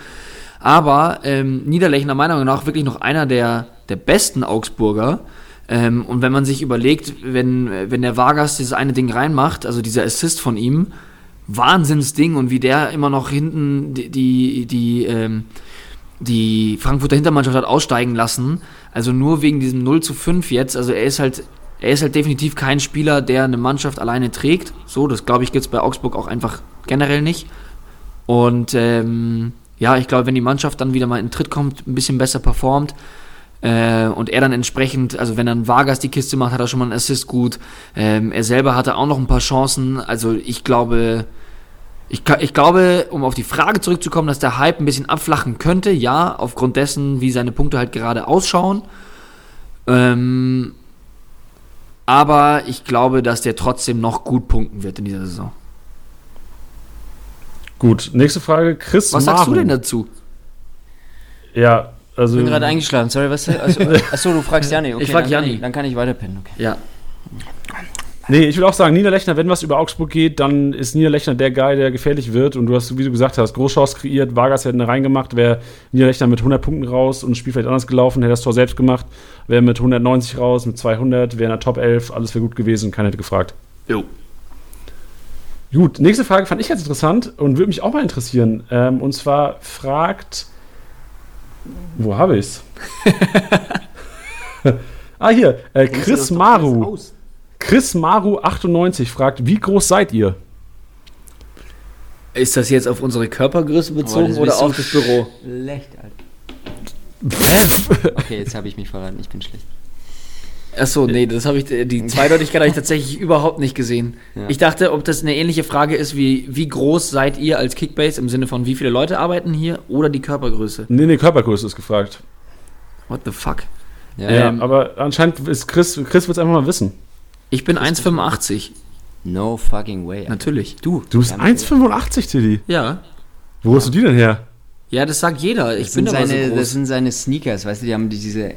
Speaker 3: Aber ähm, Niederlechner Meinung nach wirklich noch einer der, der besten Augsburger. Ähm, und wenn man sich überlegt, wenn, wenn der Vargas dieses eine Ding reinmacht, also dieser Assist von ihm, Wahnsinnsding und wie der immer noch hinten die, die, die, ähm, die Frankfurter Hintermannschaft hat aussteigen lassen. Also nur wegen diesem 0 zu 5 jetzt. Also er ist halt, er ist halt definitiv kein Spieler, der eine Mannschaft alleine trägt. So, das glaube ich gibt es bei Augsburg auch einfach generell nicht. Und ähm, ja, ich glaube, wenn die Mannschaft dann wieder mal in den Tritt kommt, ein bisschen besser performt, äh, und er dann entsprechend, also wenn dann Vargas die Kiste macht, hat er schon mal einen Assist gut. Ähm, er selber hatte auch noch ein paar Chancen. Also ich glaube, ich, ich glaube, um auf die Frage zurückzukommen, dass der Hype ein bisschen abflachen könnte, ja, aufgrund dessen, wie seine Punkte halt gerade ausschauen. Ähm, aber ich glaube, dass der trotzdem noch gut punkten wird in dieser Saison.
Speaker 1: Gut, nächste Frage. Chris
Speaker 3: Was sagst du denn dazu?
Speaker 1: Ja, also.
Speaker 2: Ich bin gerade eingeschlafen, sorry, was? Achso, achso du fragst Janni. Okay,
Speaker 3: Ich frag
Speaker 2: dann kann
Speaker 3: Janni.
Speaker 2: Ich, dann kann ich weiterpennen, okay.
Speaker 3: Ja.
Speaker 1: Nee, ich will auch sagen, Niederlechner, wenn was über Augsburg geht, dann ist Niederlechner der Guy, der gefährlich wird. Und du hast, wie du gesagt hast, Großchance kreiert, Vargas hätte eine reingemacht, wäre Niederlechner mit 100 Punkten raus und das Spiel vielleicht anders gelaufen, hätte das Tor selbst gemacht, wäre mit 190 raus, mit 200, wäre in der Top 11, alles wäre gut gewesen, keiner hätte gefragt.
Speaker 3: Jo.
Speaker 1: Gut, nächste Frage fand ich ganz interessant und würde mich auch mal interessieren. Ähm, und zwar fragt. Wo habe ich's? ah, hier. Äh, Chris Maru. Chris Maru 98 fragt, wie groß seid ihr?
Speaker 3: Ist das jetzt auf unsere Körpergröße bezogen
Speaker 2: das
Speaker 3: oder auf das Büro?
Speaker 2: Schlecht, Alter. okay, jetzt habe ich mich verraten, ich bin schlecht.
Speaker 3: Achso, nee, das habe ich, die Zweideutigkeit habe ich tatsächlich überhaupt nicht gesehen.
Speaker 2: Ja.
Speaker 3: Ich dachte, ob das eine ähnliche Frage ist wie, wie groß seid ihr als Kickbase im Sinne von wie viele Leute arbeiten hier oder die Körpergröße?
Speaker 1: Nee, nee, Körpergröße ist gefragt.
Speaker 3: What the fuck?
Speaker 2: Ja,
Speaker 1: Ja,
Speaker 3: Ähm,
Speaker 1: aber anscheinend ist Chris, Chris wird es einfach mal wissen.
Speaker 3: Ich bin 1,85.
Speaker 2: No fucking way. Alter.
Speaker 3: Natürlich.
Speaker 2: Du,
Speaker 1: Du bist
Speaker 2: wir haben-
Speaker 1: 1,85, Tilly.
Speaker 3: Ja.
Speaker 1: Wo hast du die denn her?
Speaker 3: Ja, das sagt jeder. Ich
Speaker 2: Das
Speaker 3: bin
Speaker 2: sind,
Speaker 3: aber so
Speaker 2: seine, das
Speaker 3: groß.
Speaker 2: sind seine Sneakers, weißt du, die haben die- diese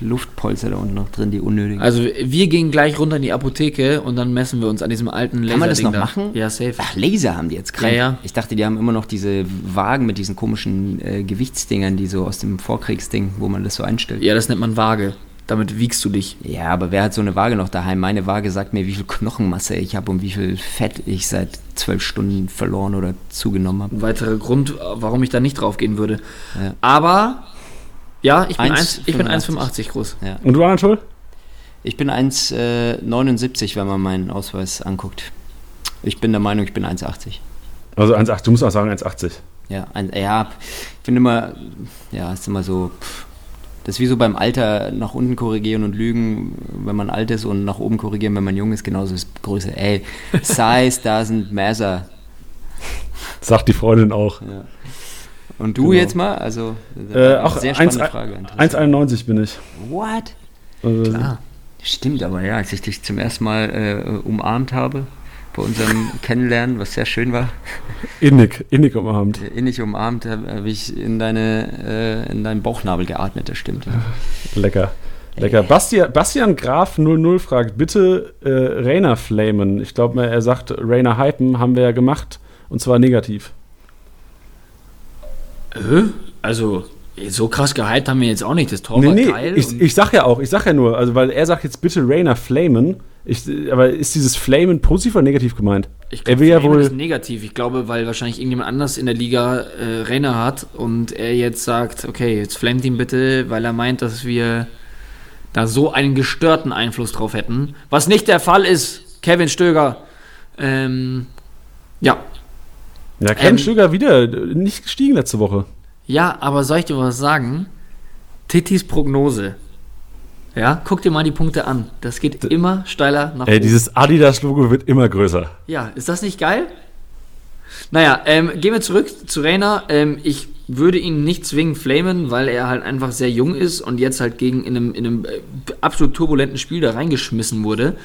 Speaker 2: Luftpolster da unten noch drin, die unnötigen.
Speaker 3: Also wir gehen gleich runter in die Apotheke und dann messen wir uns an diesem alten Laser.
Speaker 2: Kann man das noch machen?
Speaker 3: Ja, safe.
Speaker 2: Ach, Laser haben die jetzt krank.
Speaker 3: Ja, ja.
Speaker 2: Ich dachte, die haben immer noch diese Wagen mit diesen komischen äh, Gewichtsdingern, die so aus dem Vorkriegsding, wo man das so einstellt.
Speaker 3: Ja, das nennt man Waage. Damit wiegst du dich.
Speaker 2: Ja, aber wer hat so eine Waage noch daheim? Meine Waage sagt mir, wie viel Knochenmasse ich habe und wie viel Fett ich seit zwölf Stunden verloren oder zugenommen habe.
Speaker 3: Ein weiterer Grund, warum ich da nicht drauf gehen würde.
Speaker 2: Ja.
Speaker 3: Aber ja, ich bin
Speaker 2: 1,85.
Speaker 3: 1 ich bin 1,85 groß.
Speaker 1: Und du, Anatol?
Speaker 2: Ich bin 1,79, wenn man meinen Ausweis anguckt. Ich bin der Meinung, ich bin 1,80.
Speaker 1: Also 1,80, du musst auch sagen 1,80.
Speaker 2: Ja, ein, ja, ich finde immer, ja, ist immer so, pff, das ist wie so beim Alter nach unten korrigieren und lügen, wenn man alt ist und nach oben korrigieren, wenn man jung ist, genauso ist Größe. Ey, Size doesn't matter.
Speaker 1: Sagt die Freundin auch.
Speaker 2: Ja. Und du
Speaker 1: Genau.
Speaker 2: jetzt mal? Also,
Speaker 1: Äh, auch
Speaker 2: sehr
Speaker 1: 1,
Speaker 2: spannende Frage. interessant.
Speaker 1: 1,91 bin ich.
Speaker 2: What?
Speaker 1: Also,
Speaker 3: Klar.
Speaker 2: Stimmt, aber ja, als ich dich zum ersten Mal äh, umarmt habe, bei unserem Kennenlernen, was sehr schön war,
Speaker 1: Innig, innig umarmt.
Speaker 2: äh, innig umarmt, habe hab ich in, deine, äh, in deinen Bauchnabel geatmet, das stimmt.
Speaker 1: Lecker. Lecker. Bastian, Bastian Graf 00 fragt, bitte äh, Rainer flamen. Ich glaube, er sagt Rainer hypen, haben wir ja gemacht. Und zwar negativ.
Speaker 3: Also, so krass gehypt haben wir jetzt auch nicht. Das Tor
Speaker 1: Nee,
Speaker 3: war
Speaker 1: nee,
Speaker 3: geil.
Speaker 1: ich, ich sag ja auch, ich sag ja nur, also weil er sagt jetzt bitte Rainer flamen. Ich, aber ist dieses Flamen positiv oder negativ gemeint?
Speaker 3: Ich
Speaker 1: er will ja wohl.
Speaker 3: ist negativ. Ich glaube, weil wahrscheinlich irgendjemand anders in der Liga äh, Renner hat und er jetzt sagt, okay, jetzt flamet ihn bitte, weil er meint, dass wir da so einen gestörten Einfluss drauf hätten. Was nicht der Fall ist, Kevin Stöger. Ähm, ja.
Speaker 1: Ja, Kevin
Speaker 3: Ähm,
Speaker 1: Stöger wieder nicht gestiegen letzte Woche.
Speaker 3: Ja, aber soll ich dir was sagen? Titis Prognose. Ja, guck dir mal die Punkte an. Das geht immer steiler nach
Speaker 1: Ey,
Speaker 3: oben.
Speaker 1: dieses Adidas-Logo wird immer größer.
Speaker 3: Ja, ist das nicht geil? Naja, ähm, gehen wir zurück zu Rainer. Ähm, ich würde ihn nicht zwingend flamen, weil er halt einfach sehr jung ist und jetzt halt gegen in einem, in einem äh, absolut turbulenten Spiel da reingeschmissen wurde.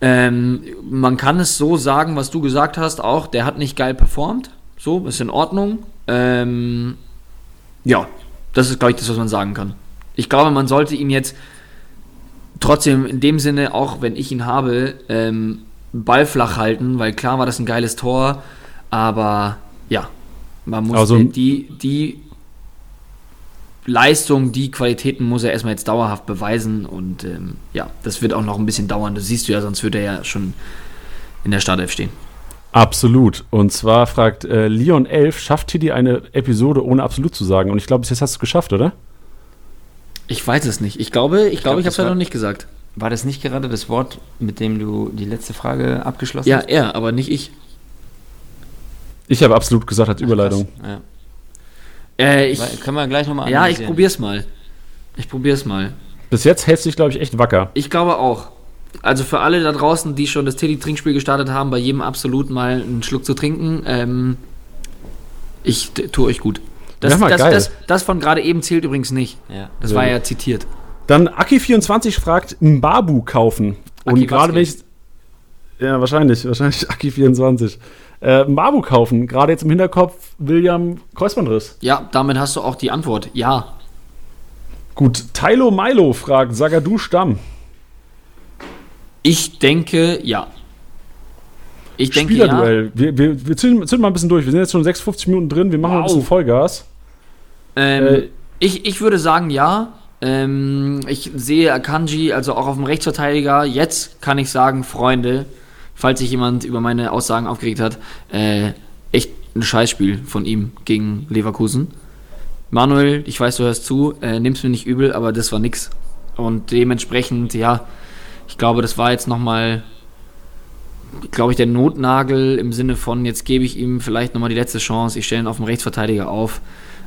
Speaker 3: Ähm, man kann es so sagen, was du gesagt hast, auch, der hat nicht geil performt. So, ist in Ordnung. Ähm, ja, das ist, glaube ich, das, was man sagen kann. Ich glaube, man sollte ihn jetzt trotzdem in dem Sinne, auch wenn ich ihn habe, ähm, Ball flach halten, weil klar war das ein geiles Tor, aber ja, man muss
Speaker 1: Also-
Speaker 3: die, die Leistung, die Qualitäten muss er erstmal jetzt dauerhaft beweisen und ähm, ja, das wird auch noch ein bisschen dauern, das siehst du ja, sonst würde er ja schon in der Startelf stehen.
Speaker 1: Absolut. Und zwar fragt äh, Leon 11, schafft Tiddy eine Episode ohne absolut zu sagen? Und ich glaube, bis jetzt hast du es geschafft, oder?
Speaker 3: Ich weiß es nicht. Ich glaube, ich glaube,
Speaker 2: glaub,
Speaker 3: ich habe es ja noch nicht gesagt.
Speaker 2: War das nicht gerade das Wort, mit dem du die letzte Frage abgeschlossen
Speaker 3: Ja,
Speaker 2: hast?
Speaker 3: er, aber nicht ich.
Speaker 1: Ich habe absolut gesagt als Überleitung.
Speaker 2: Ja.
Speaker 3: Äh, ich
Speaker 2: Können wir gleich nochmal
Speaker 3: ja, ich probier's mal. Ich probier's mal.
Speaker 1: Bis jetzt hältst du dich, glaube ich, echt wacker.
Speaker 3: Ich glaube auch. Also für alle da draußen, die schon das Teddy-Trinkspiel gestartet haben, bei jedem absolut mal einen Schluck zu trinken, ähm, ich tue euch gut. Das,
Speaker 1: mal
Speaker 3: das, das, das von gerade eben zählt übrigens nicht.
Speaker 2: Ja.
Speaker 3: Das
Speaker 1: Sehr
Speaker 3: war ja zitiert.
Speaker 1: Dann Aki24 fragt, Mbabu kaufen. Und gerade wenn ich. Ja, wahrscheinlich, wahrscheinlich Aki24. Äh, Mbabu kaufen. Gerade jetzt im Hinterkopf William Kreuzbandriss.
Speaker 3: Ja, damit hast du auch die Antwort. Ja.
Speaker 1: Gut, Tylo Milo fragt, Sagadu Stamm.
Speaker 3: Ich denke, ja. Ich denke, ja.
Speaker 1: Spielerduell. Wir, wir, wir zünden, zünden mal ein bisschen durch. Wir sind jetzt schon 56 Minuten drin. Wir machen mal ein
Speaker 3: Wow.
Speaker 1: bisschen Vollgas.
Speaker 3: Ähm,
Speaker 1: Äh,
Speaker 3: ich, ich würde sagen, ja. Ähm, ich sehe Akanji, also auch auf dem Rechtsverteidiger. Jetzt kann ich sagen, Freunde, falls sich jemand über meine Aussagen aufgeregt hat, äh, echt ein Scheißspiel von ihm gegen Leverkusen. Manuel, ich weiß, du hörst zu, äh, nimm's mir nicht übel, aber das war nix. Und dementsprechend, ja, ich glaube, das war jetzt nochmal, glaube ich, der Notnagel im Sinne von, jetzt gebe ich ihm vielleicht nochmal die letzte Chance, ich stelle ihn auf dem Rechtsverteidiger auf.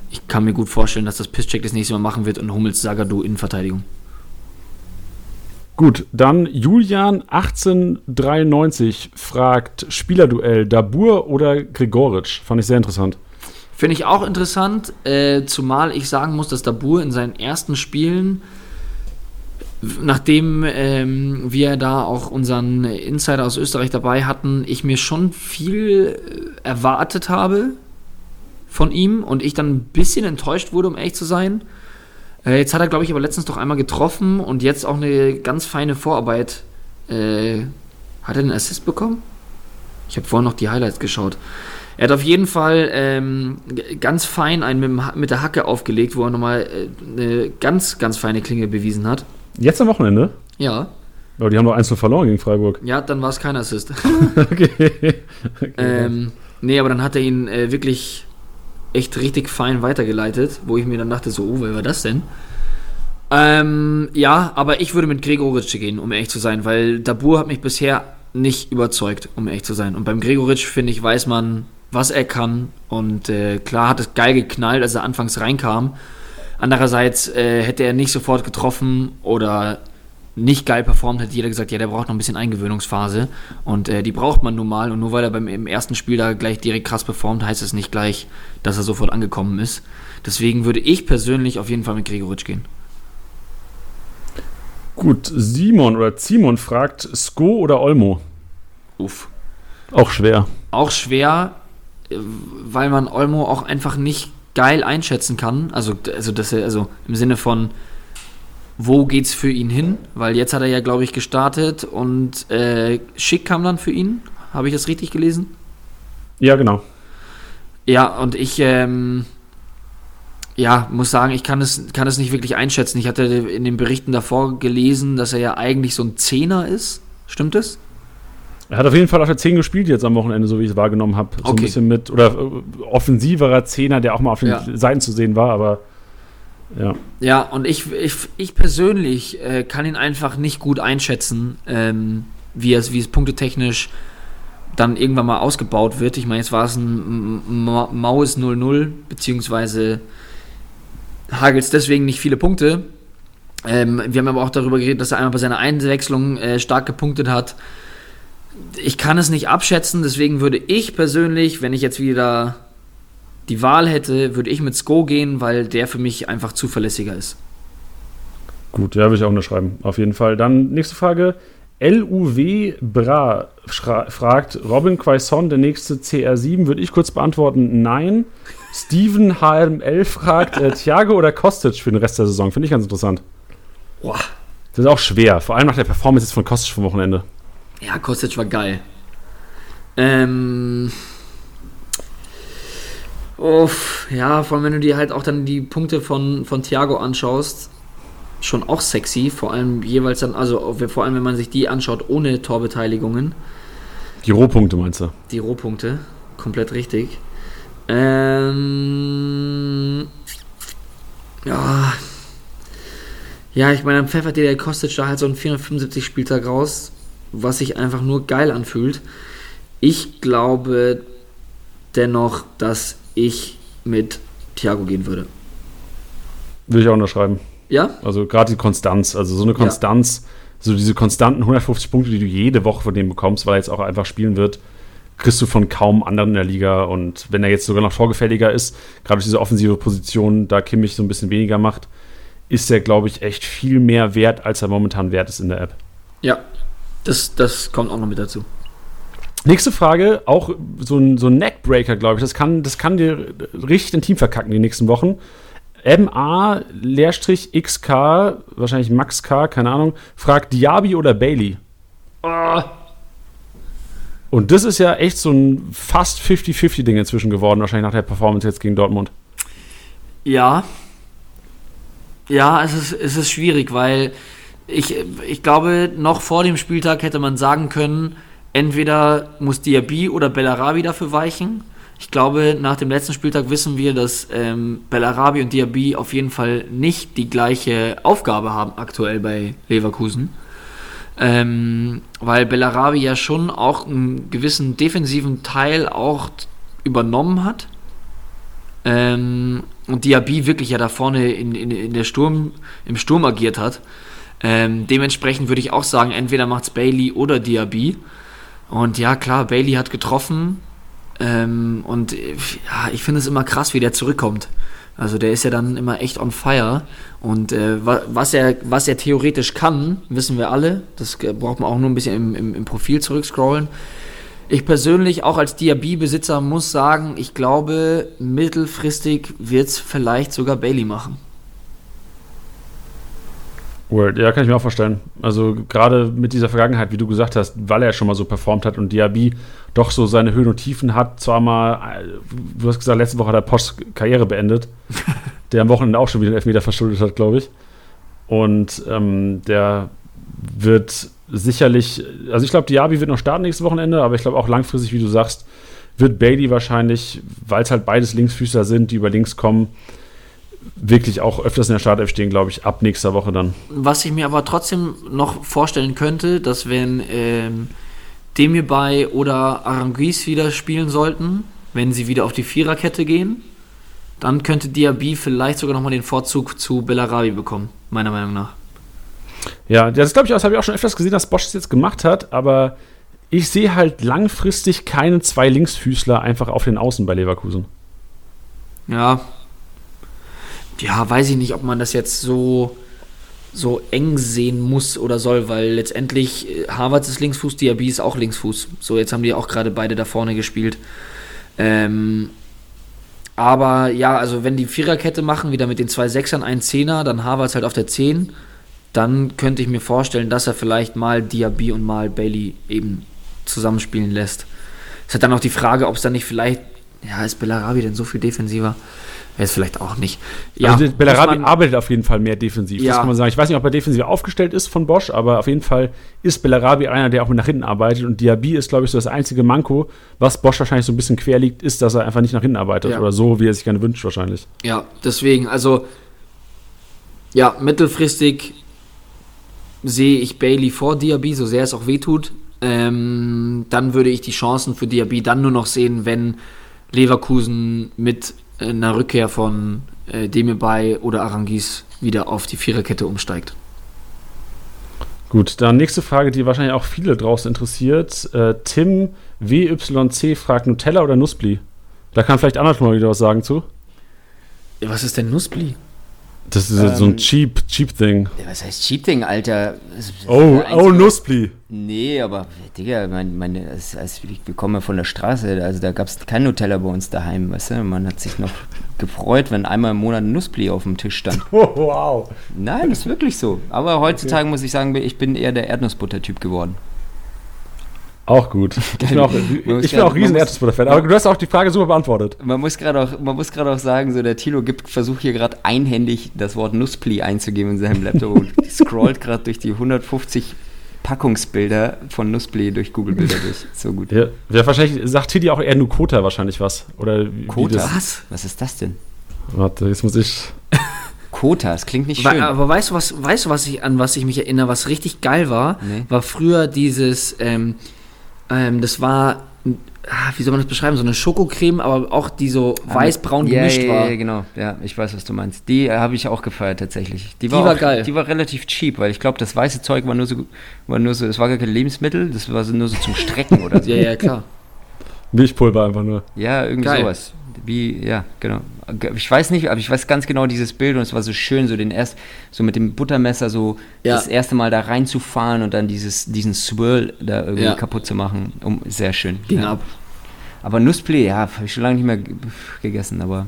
Speaker 3: Ich kann mir gut vorstellen, dass das Pisscheck das nächste Mal machen wird und Hummels Sagadu in Verteidigung.
Speaker 1: Gut, dann Julian 1893 fragt Spielerduell Dabur oder Gregoritsch. Fand ich sehr interessant.
Speaker 3: Finde ich auch interessant, äh, zumal ich sagen muss, dass Dabur in seinen ersten Spielen, nachdem ähm, wir da auch unseren Insider aus Österreich dabei hatten, ich mir schon viel äh, erwartet habe von ihm und ich dann ein bisschen enttäuscht wurde, um ehrlich zu sein. Äh, jetzt hat er, glaube ich, aber letztens doch einmal getroffen und jetzt auch eine ganz feine Vorarbeit. Äh, hat er einen Assist bekommen? Ich habe vorhin noch die Highlights geschaut. Er hat auf jeden Fall ähm, ganz fein einen mit, mit der Hacke aufgelegt, wo er nochmal äh, eine ganz, ganz feine Klinge bewiesen hat.
Speaker 1: Jetzt am Wochenende?
Speaker 3: Ja,
Speaker 1: Aber die haben doch 1 verloren gegen Freiburg.
Speaker 3: ja, dann war es kein Assist.
Speaker 1: okay. okay.
Speaker 3: ähm, nee, aber dann hat er ihn äh, wirklich echt richtig fein weitergeleitet, wo ich mir dann dachte, so, oh, wer war das denn? Ähm, ja, aber ich würde mit Gregoritsch gehen, um ehrlich zu sein, weil Dabur hat mich bisher nicht überzeugt, um ehrlich zu sein. Und beim Gregoritsch, finde ich, weiß man, was er kann. Und äh, klar hat es geil geknallt, als er anfangs reinkam. Andererseits äh, hätte er nicht sofort getroffen oder nicht geil performt, hätte jeder gesagt, ja, der braucht noch ein bisschen Eingewöhnungsphase. Und äh, die braucht man nun mal. Und nur weil er beim im ersten Spiel da gleich direkt krass performt, heißt es nicht gleich, dass er sofort angekommen ist. Deswegen würde ich persönlich auf jeden Fall mit Gregoritsch gehen.
Speaker 1: Gut, Simon oder Simon fragt Sko oder Olmo.
Speaker 3: Uff.
Speaker 1: Auch schwer.
Speaker 3: Auch schwer, äh, weil man Olmo auch einfach nicht geil einschätzen kann. Also, also, dass er, also im Sinne von, wo geht's für ihn hin? Weil jetzt hat er ja, glaube ich, gestartet und äh, Schick kam dann für ihn. Habe ich das richtig gelesen?
Speaker 1: Ja, genau.
Speaker 3: Ja, und ich, ähm, ja, muss sagen, ich kann es, kann es nicht wirklich einschätzen. Ich hatte in den Berichten davor gelesen, dass er ja eigentlich so ein Zehner ist. Stimmt es?
Speaker 1: Er hat auf jeden Fall auf der 10 gespielt jetzt am Wochenende, so wie ich es wahrgenommen habe. So
Speaker 3: Okay.
Speaker 1: ein bisschen mit, oder äh, offensiverer Zehner, der auch mal auf den
Speaker 3: Ja.
Speaker 1: Seiten zu sehen war, aber ja.
Speaker 3: Ja, und ich, ich, ich persönlich äh, kann ihn einfach nicht gut einschätzen, ähm, wie, es, wie es punktetechnisch dann irgendwann mal ausgebaut wird. Ich meine, jetzt war es ein maues 0-0, beziehungsweise hagelt deswegen nicht viele Punkte. Ähm, wir haben aber auch darüber geredet, dass er einmal bei seiner Einwechslung äh, stark gepunktet hat. Ich kann es nicht abschätzen, deswegen würde ich persönlich, wenn ich jetzt wieder die Wahl hätte, würde ich mit Sko gehen, weil der für mich einfach zuverlässiger ist.
Speaker 1: Gut, ja, würde ich auch unterschreiben. Auf jeden Fall. Dann nächste Frage. LUW Bra fragt, Robin Quaison, der nächste CR7, würde ich kurz beantworten, nein. Steven HML fragt, äh, Thiago oder Kostic für den Rest der Saison? Finde ich ganz interessant.
Speaker 3: Boah.
Speaker 1: Das ist auch schwer, vor allem nach der Performance jetzt von Kostic vom Wochenende.
Speaker 3: Ja, Kostic war geil. Ähm. Uff, ja, vor allem wenn du dir halt auch dann die Punkte von, von Thiago anschaust, schon auch sexy, vor allem jeweils dann, also vor allem wenn man sich die anschaut ohne Torbeteiligungen,
Speaker 1: Die Rohpunkte meinst du?
Speaker 3: die Rohpunkte, komplett richtig. Ähm. Ja. Ja, ich meine, dann pfeffert dir der Kostic da halt so einen 475 Spieltag raus, was sich einfach nur geil anfühlt. Ich glaube dennoch, dass ich mit Thiago gehen würde.
Speaker 1: Würde ich auch unterschreiben.
Speaker 3: Ja?
Speaker 1: Also gerade die Konstanz, also so eine Konstanz, so diese konstanten 150 Punkte, die du jede Woche von dem bekommst, weil er jetzt auch einfach spielen wird, kriegst du von kaum anderen in der Liga. Und wenn er jetzt sogar noch torgefälliger ist, gerade durch diese offensive Position, da Kimmich so ein bisschen weniger macht, ist er, glaube ich, echt viel mehr wert, als er momentan wert ist in der App.
Speaker 3: Ja. Das, das kommt auch noch mit dazu.
Speaker 1: Nächste Frage, auch so ein, so ein Neckbreaker, glaube ich. Das kann, das kann dir richtig ein Team verkacken die nächsten Wochen. MA-XK, wahrscheinlich Max K, keine Ahnung, fragt Diaby oder Bailey. Und das ist ja echt so ein fast 50-50-Ding inzwischen geworden, wahrscheinlich nach der Performance jetzt gegen Dortmund.
Speaker 3: Ja. Ja, es ist, es ist schwierig, weil ich, ich glaube, noch vor dem Spieltag hätte man sagen können, entweder muss Diaby oder Bellarabi dafür weichen. Ich glaube, nach dem letzten Spieltag wissen wir, dass ähm, Bellarabi und Diaby auf jeden Fall nicht die gleiche Aufgabe haben aktuell bei Leverkusen. Ähm, weil Bellarabi ja schon auch einen gewissen defensiven Teil auch übernommen hat. Ähm, und Diaby wirklich ja da vorne in, in, in der Sturm, im Sturm agiert hat. Ähm, dementsprechend würde ich auch sagen, entweder macht's Bailey oder Diaby. Und ja, klar, Bailey hat getroffen. Ähm, und äh, ja, ich finde es immer krass, wie der zurückkommt. Also der ist ja dann immer echt on fire. Und äh, wa- was, er, was er theoretisch kann, wissen wir alle. Das braucht man auch nur ein bisschen im, im, im Profil zurückscrollen. Ich persönlich, auch als Diaby-Besitzer, muss sagen, ich glaube, mittelfristig wird es vielleicht sogar Bailey machen.
Speaker 1: Word, ja, kann ich mir auch vorstellen. Also gerade mit dieser Vergangenheit, wie du gesagt hast, weil er schon mal so performt hat und Diaby doch so seine Höhen und Tiefen hat, zwar mal, äh, du hast gesagt, letzte Woche hat er Posch Karriere beendet, der am Wochenende auch schon wieder einen Elfmeter verschuldet hat, glaube ich. Und ähm, der wird sicherlich, also ich glaube, Diaby wird noch starten nächstes Wochenende, aber ich glaube auch langfristig, wie du sagst, wird Bailey wahrscheinlich, weil es halt beides Linksfüßer sind, die über links kommen, wirklich auch öfters in der Startelf stehen, glaube ich, ab nächster Woche dann.
Speaker 3: Was ich mir aber trotzdem noch vorstellen könnte, dass wenn ähm, Demirbay oder Aranguiz wieder spielen sollten, wenn sie wieder auf die Viererkette gehen, dann könnte Diaby vielleicht sogar nochmal den Vorzug zu Bellarabi bekommen, meiner Meinung nach.
Speaker 1: Ja, das glaube ich, das habe ich auch schon öfters gesehen, dass Bosch es jetzt gemacht hat, aber ich sehe halt langfristig keine zwei Linksfüßler einfach auf den Außen bei Leverkusen.
Speaker 3: Ja. Ja, weiß ich nicht, ob man das jetzt so, so eng sehen muss oder soll, weil letztendlich äh, Havertz ist Linksfuß, Diaby ist auch Linksfuß. So, jetzt haben die auch gerade beide da vorne gespielt. Ähm, aber ja, also wenn die Viererkette machen, wieder mit den zwei Sechsern, ein Zehner, dann Havertz halt auf der 10, dann könnte ich mir vorstellen, dass er vielleicht mal Diaby und mal Bailey eben zusammenspielen lässt. Es hat dann auch die Frage, ob es dann nicht vielleicht Ja, ist Bellarabi denn so viel defensiver? Jetzt vielleicht auch nicht.
Speaker 1: Ja, also Bellarabi arbeitet auf jeden Fall mehr defensiv.
Speaker 3: Ja.
Speaker 1: Das kann man sagen. Ich weiß nicht, ob er defensiv aufgestellt ist von Bosch, aber auf jeden Fall ist Bellarabi einer, der auch nach hinten arbeitet. Und Diaby ist, glaube ich, so das einzige Manko, was Bosch wahrscheinlich so ein bisschen quer liegt, ist, dass er einfach nicht nach hinten arbeitet.
Speaker 3: Ja.
Speaker 1: Oder so, wie er sich gerne wünscht, wahrscheinlich.
Speaker 3: Ja, deswegen, also ja, mittelfristig sehe ich Bailey vor Diaby, so sehr es auch wehtut. Ähm, dann würde ich die Chancen für Diaby dann nur noch sehen, wenn Leverkusen mit einer Rückkehr von äh, Demirbay oder Arangis wieder auf die Viererkette umsteigt.
Speaker 1: Gut, dann nächste Frage, die wahrscheinlich auch viele draußen interessiert. Äh, Tim WYC fragt Nutella oder Nussbli? Da kann vielleicht Anna schon mal wieder was sagen zu.
Speaker 3: Was ist denn Nussbli?
Speaker 1: Das ist so ein
Speaker 2: Ähm,
Speaker 1: cheap, cheap Thing.
Speaker 2: Ja, was heißt Cheap-Ding, Alter? Das ist
Speaker 1: Oh, oh, Nussbli.
Speaker 2: Nee, aber Digga, mein, meine, als, als wir kommen ja von der Straße, also da gab es kein Nutella bei uns daheim, weißt du? Man hat sich noch gefreut, wenn einmal im Monat ein Nussbli auf dem Tisch stand.
Speaker 1: Oh, wow.
Speaker 2: Nein, das ist wirklich so. Aber heutzutage muss ich sagen, ich bin eher der Erdnussbutter-Typ geworden.
Speaker 1: Auch gut. Ich bin auch, ich bin auch riesen Erdnussbutter-Fan. Aber du hast auch die Frage super beantwortet.
Speaker 2: Man muss gerade auch, man muss gerade auch sagen, so der Tilo gibt, versucht hier gerade einhändig das Wort Nusspli einzugeben in seinem Laptop und scrollt gerade durch die 150 Packungsbilder von Nusspli durch Google-Bilder durch. So gut.
Speaker 1: Ja, ja, wahrscheinlich sagt Tidi auch eher Nukota wahrscheinlich was. Oder
Speaker 2: Kota?
Speaker 1: das.
Speaker 3: Was?
Speaker 2: Was ist das denn?
Speaker 1: Warte, jetzt muss ich.
Speaker 2: Kota, das klingt nicht schön.
Speaker 3: Aber weißt du, was, weißt du, was ich, an was ich mich erinnere, was richtig geil war?
Speaker 2: Nee.
Speaker 3: War früher dieses, ähm, ähm, das war, ah, wie soll man das beschreiben, so eine Schokocreme, aber auch die so weiß-braun
Speaker 2: ja,
Speaker 3: gemischt
Speaker 2: ja,
Speaker 3: war.
Speaker 2: Ja, genau. Ja, ich weiß, was du meinst. Die äh, habe ich auch gefeiert tatsächlich. Die
Speaker 3: Die
Speaker 2: war,
Speaker 3: war
Speaker 2: auch,
Speaker 3: geil.
Speaker 2: Die war relativ cheap, weil ich glaube, das weiße Zeug war nur so, war nur so, es war gar kein Lebensmittel, das war so, nur so zum Strecken oder so.
Speaker 3: Ja, ja, klar.
Speaker 1: Milchpulver einfach nur.
Speaker 2: Ja, irgendwie
Speaker 3: Geil.
Speaker 2: sowas. Wie, ja, genau. Ich weiß nicht, aber ich weiß ganz genau dieses Bild und es war so schön, so den erst, so mit dem Buttermesser so
Speaker 3: Ja.
Speaker 2: das erste Mal da reinzufahren und dann dieses, diesen Swirl da irgendwie
Speaker 3: Ja.
Speaker 2: kaputt zu machen. Um, sehr schön.
Speaker 3: Ging
Speaker 2: ja.
Speaker 3: ab.
Speaker 2: Aber Nusspli, ja, habe ich schon lange nicht mehr ge- gegessen, aber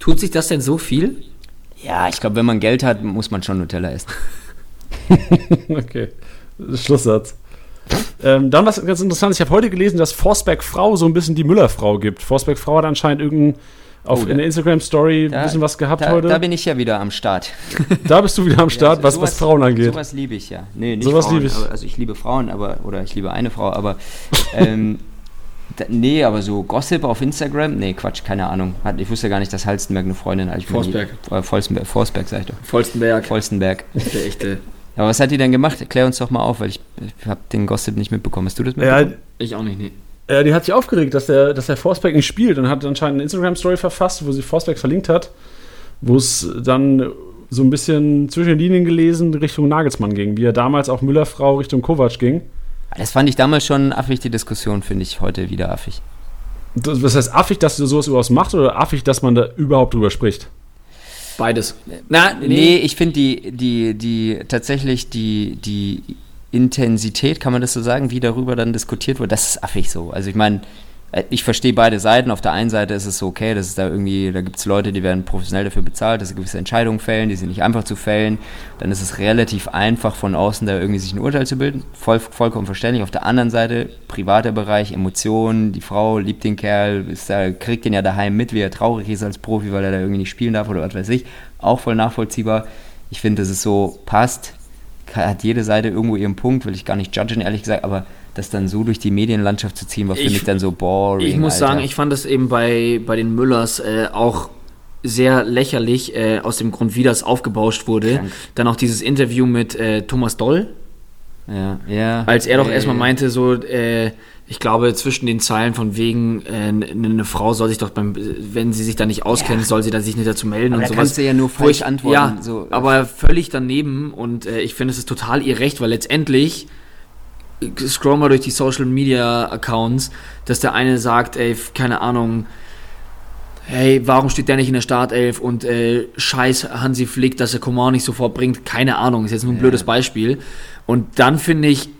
Speaker 3: Tut sich das denn so viel?
Speaker 2: ja, ich glaube, wenn man Geld hat, muss man schon Nutella essen.
Speaker 1: Okay. Schlusssatz. Ähm, dann was ganz interessant, ich habe heute gelesen, dass Forsberg Frau so ein bisschen die Müller-Frau gibt. Forsberg Frau hat anscheinend irgendein auf
Speaker 2: Oh,
Speaker 1: in der Instagram-Story ein
Speaker 2: Da-
Speaker 1: bisschen was gehabt
Speaker 2: da,
Speaker 1: heute.
Speaker 2: Da bin ich ja wieder am Start.
Speaker 1: Da bist du wieder am Start,
Speaker 2: Ja,
Speaker 1: was,
Speaker 2: sowas-
Speaker 1: was Frauen angeht.
Speaker 2: Sowas liebe ich ja. Nee, nicht
Speaker 1: Sowas
Speaker 2: Frauen,
Speaker 1: liebe ich.
Speaker 2: Aber, also ich liebe Frauen, aber oder ich liebe eine Frau, aber ähm, da, nee, aber so Gossip auf Instagram, nee, Quatsch, keine Ahnung. Hat, ich wusste gar nicht, dass Halstenberg eine Freundin hat.
Speaker 3: Forsberg.
Speaker 2: Äh, Volstenberg, Forsberg, sag ich doch.
Speaker 3: Vollstenberg.
Speaker 2: Volstenberg.
Speaker 3: Der echte.
Speaker 2: Aber was hat die denn gemacht? Erklär uns doch mal auf, weil ich, ich habe den Gossip nicht mitbekommen. Hast du das
Speaker 1: ja,
Speaker 2: mitbekommen?
Speaker 3: Ich auch nicht, nee.
Speaker 1: äh, die hat sich aufgeregt, dass der, dass der Forsberg nicht spielt und hat anscheinend eine Instagram-Story verfasst, wo sie Forsberg verlinkt hat, wo es dann so ein bisschen zwischen den Linien gelesen Richtung Nagelsmann ging, wie er damals auch Müller-Frau Richtung Kovac ging.
Speaker 2: Das fand ich damals schon affig, die Diskussion, finde ich heute wieder affig.
Speaker 1: Das, was heißt affig, dass du sowas überhaupt macht oder affig, dass man da überhaupt drüber spricht?
Speaker 3: Beides. Na,
Speaker 2: Nee, ich finde die, die, die, tatsächlich die, die Intensität, kann man das so sagen, wie darüber dann diskutiert wird, das ist affig so. Also ich meine, ich verstehe beide Seiten. Auf der einen Seite ist es so okay, dass es da irgendwie, da gibt es Leute, die werden professionell dafür bezahlt, dass sie gewisse Entscheidungen fällen, die sind nicht einfach zu fällen. Dann ist es relativ einfach von außen da irgendwie sich ein Urteil zu bilden. Voll, vollkommen verständlich. Auf der anderen Seite, privater Bereich, Emotionen, die Frau liebt den Kerl, da, kriegt den ja daheim mit, wie er traurig ist als Profi, weil er da irgendwie nicht spielen darf oder was weiß ich. Auch voll nachvollziehbar. Ich finde, dass es so passt, hat jede Seite irgendwo ihren Punkt, will ich gar nicht judgen, ehrlich gesagt, aber das dann so durch die Medienlandschaft zu ziehen, war finde
Speaker 3: Ich-
Speaker 2: dann so boring.
Speaker 3: Ich muss
Speaker 2: Alter.
Speaker 3: sagen, ich fand es eben bei, bei den Müllers äh, auch sehr lächerlich, äh, aus dem Grund, wie das aufgebauscht wurde.
Speaker 2: Krank.
Speaker 3: Dann auch dieses Interview mit äh, Thomas Doll,
Speaker 2: Ja, ja.
Speaker 3: als er doch
Speaker 2: Äh,
Speaker 3: erstmal meinte, so, äh, ich glaube, zwischen den Zeilen von wegen, äh, eine Frau soll sich doch beim, wenn sie sich da nicht auskennt,
Speaker 2: Ja.
Speaker 3: soll sie da sich nicht dazu melden
Speaker 2: Aber
Speaker 3: und
Speaker 2: da
Speaker 3: sowas.
Speaker 2: kannst du ja nur falsch antworten,
Speaker 3: Ja,
Speaker 2: so.
Speaker 3: aber völlig daneben und ich finde, es ist total ihr Recht, weil letztendlich scroll mal durch die Social Media Accounts, dass der eine sagt, ey, keine Ahnung, hey, warum steht der nicht in der Startelf und äh, scheiß Hansi Flick, dass er Coman nicht sofort bringt, keine Ahnung, ist jetzt nur ein
Speaker 2: Ja.
Speaker 3: blödes Beispiel. Und dann finde ich,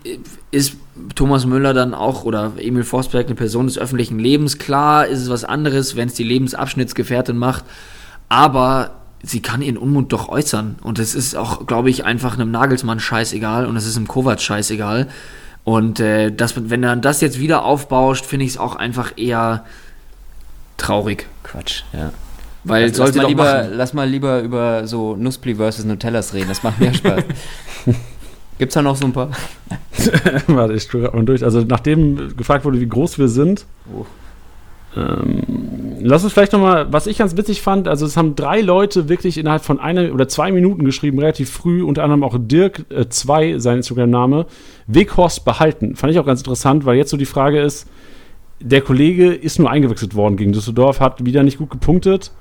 Speaker 3: ist Thomas Müller dann auch oder Emil Forsberg eine Person des öffentlichen Lebens. Klar ist es was anderes, wenn es die Lebensabschnittsgefährtin macht, aber sie kann ihren Unmut doch äußern. Und es ist auch, glaube ich, einfach einem Nagelsmann scheißegal und es ist einem Kovac scheißegal. Und äh, das, wenn er das jetzt wieder aufbauscht, finde ich es auch einfach eher traurig.
Speaker 2: Quatsch, ja.
Speaker 3: Weil
Speaker 2: Lass, lass,
Speaker 3: sollte
Speaker 2: mal
Speaker 3: doch
Speaker 2: lieber,
Speaker 3: machen.
Speaker 2: lass mal lieber über so Nuspli versus Nutellas reden, das macht mehr Spaß. Gibt's da noch so ein paar?
Speaker 1: Warte, ich mal durch. Also, nachdem gefragt wurde, wie groß wir sind,
Speaker 2: Oh.
Speaker 1: ähm, lass uns vielleicht nochmal, was ich ganz witzig fand, also es haben drei Leute wirklich innerhalb von einer oder zwei Minuten geschrieben, relativ früh, unter anderem auch Dirk2, äh, sein Instagram-Name, Weghorst behalten. Fand ich auch ganz interessant, weil jetzt so die Frage ist, der Kollege ist nur eingewechselt worden gegen Düsseldorf, hat wieder nicht gut gepunktet.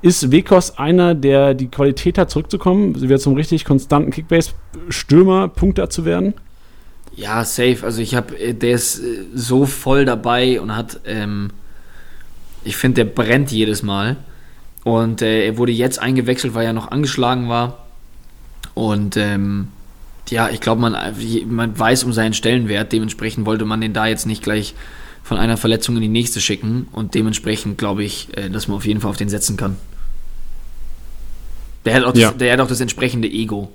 Speaker 1: Ist Weghorst einer, der die Qualität hat, zurückzukommen, wieder zum richtig konstanten Kickbase-Stürmer, Punkter zu werden?
Speaker 3: Ja, safe. Also ich habe, der ist äh, so voll dabei und hat, ähm, ich finde, der brennt jedes Mal. Und äh, er wurde jetzt eingewechselt, weil er noch angeschlagen war. Und ähm, ja, ich glaube, man, man weiß um seinen Stellenwert. Dementsprechend wollte man den da jetzt nicht gleich von einer Verletzung in die nächste schicken. Und dementsprechend glaube ich, äh, dass man auf jeden Fall auf den setzen kann. Der hat auch das,
Speaker 1: Ja.
Speaker 3: der hat auch das entsprechende Ego.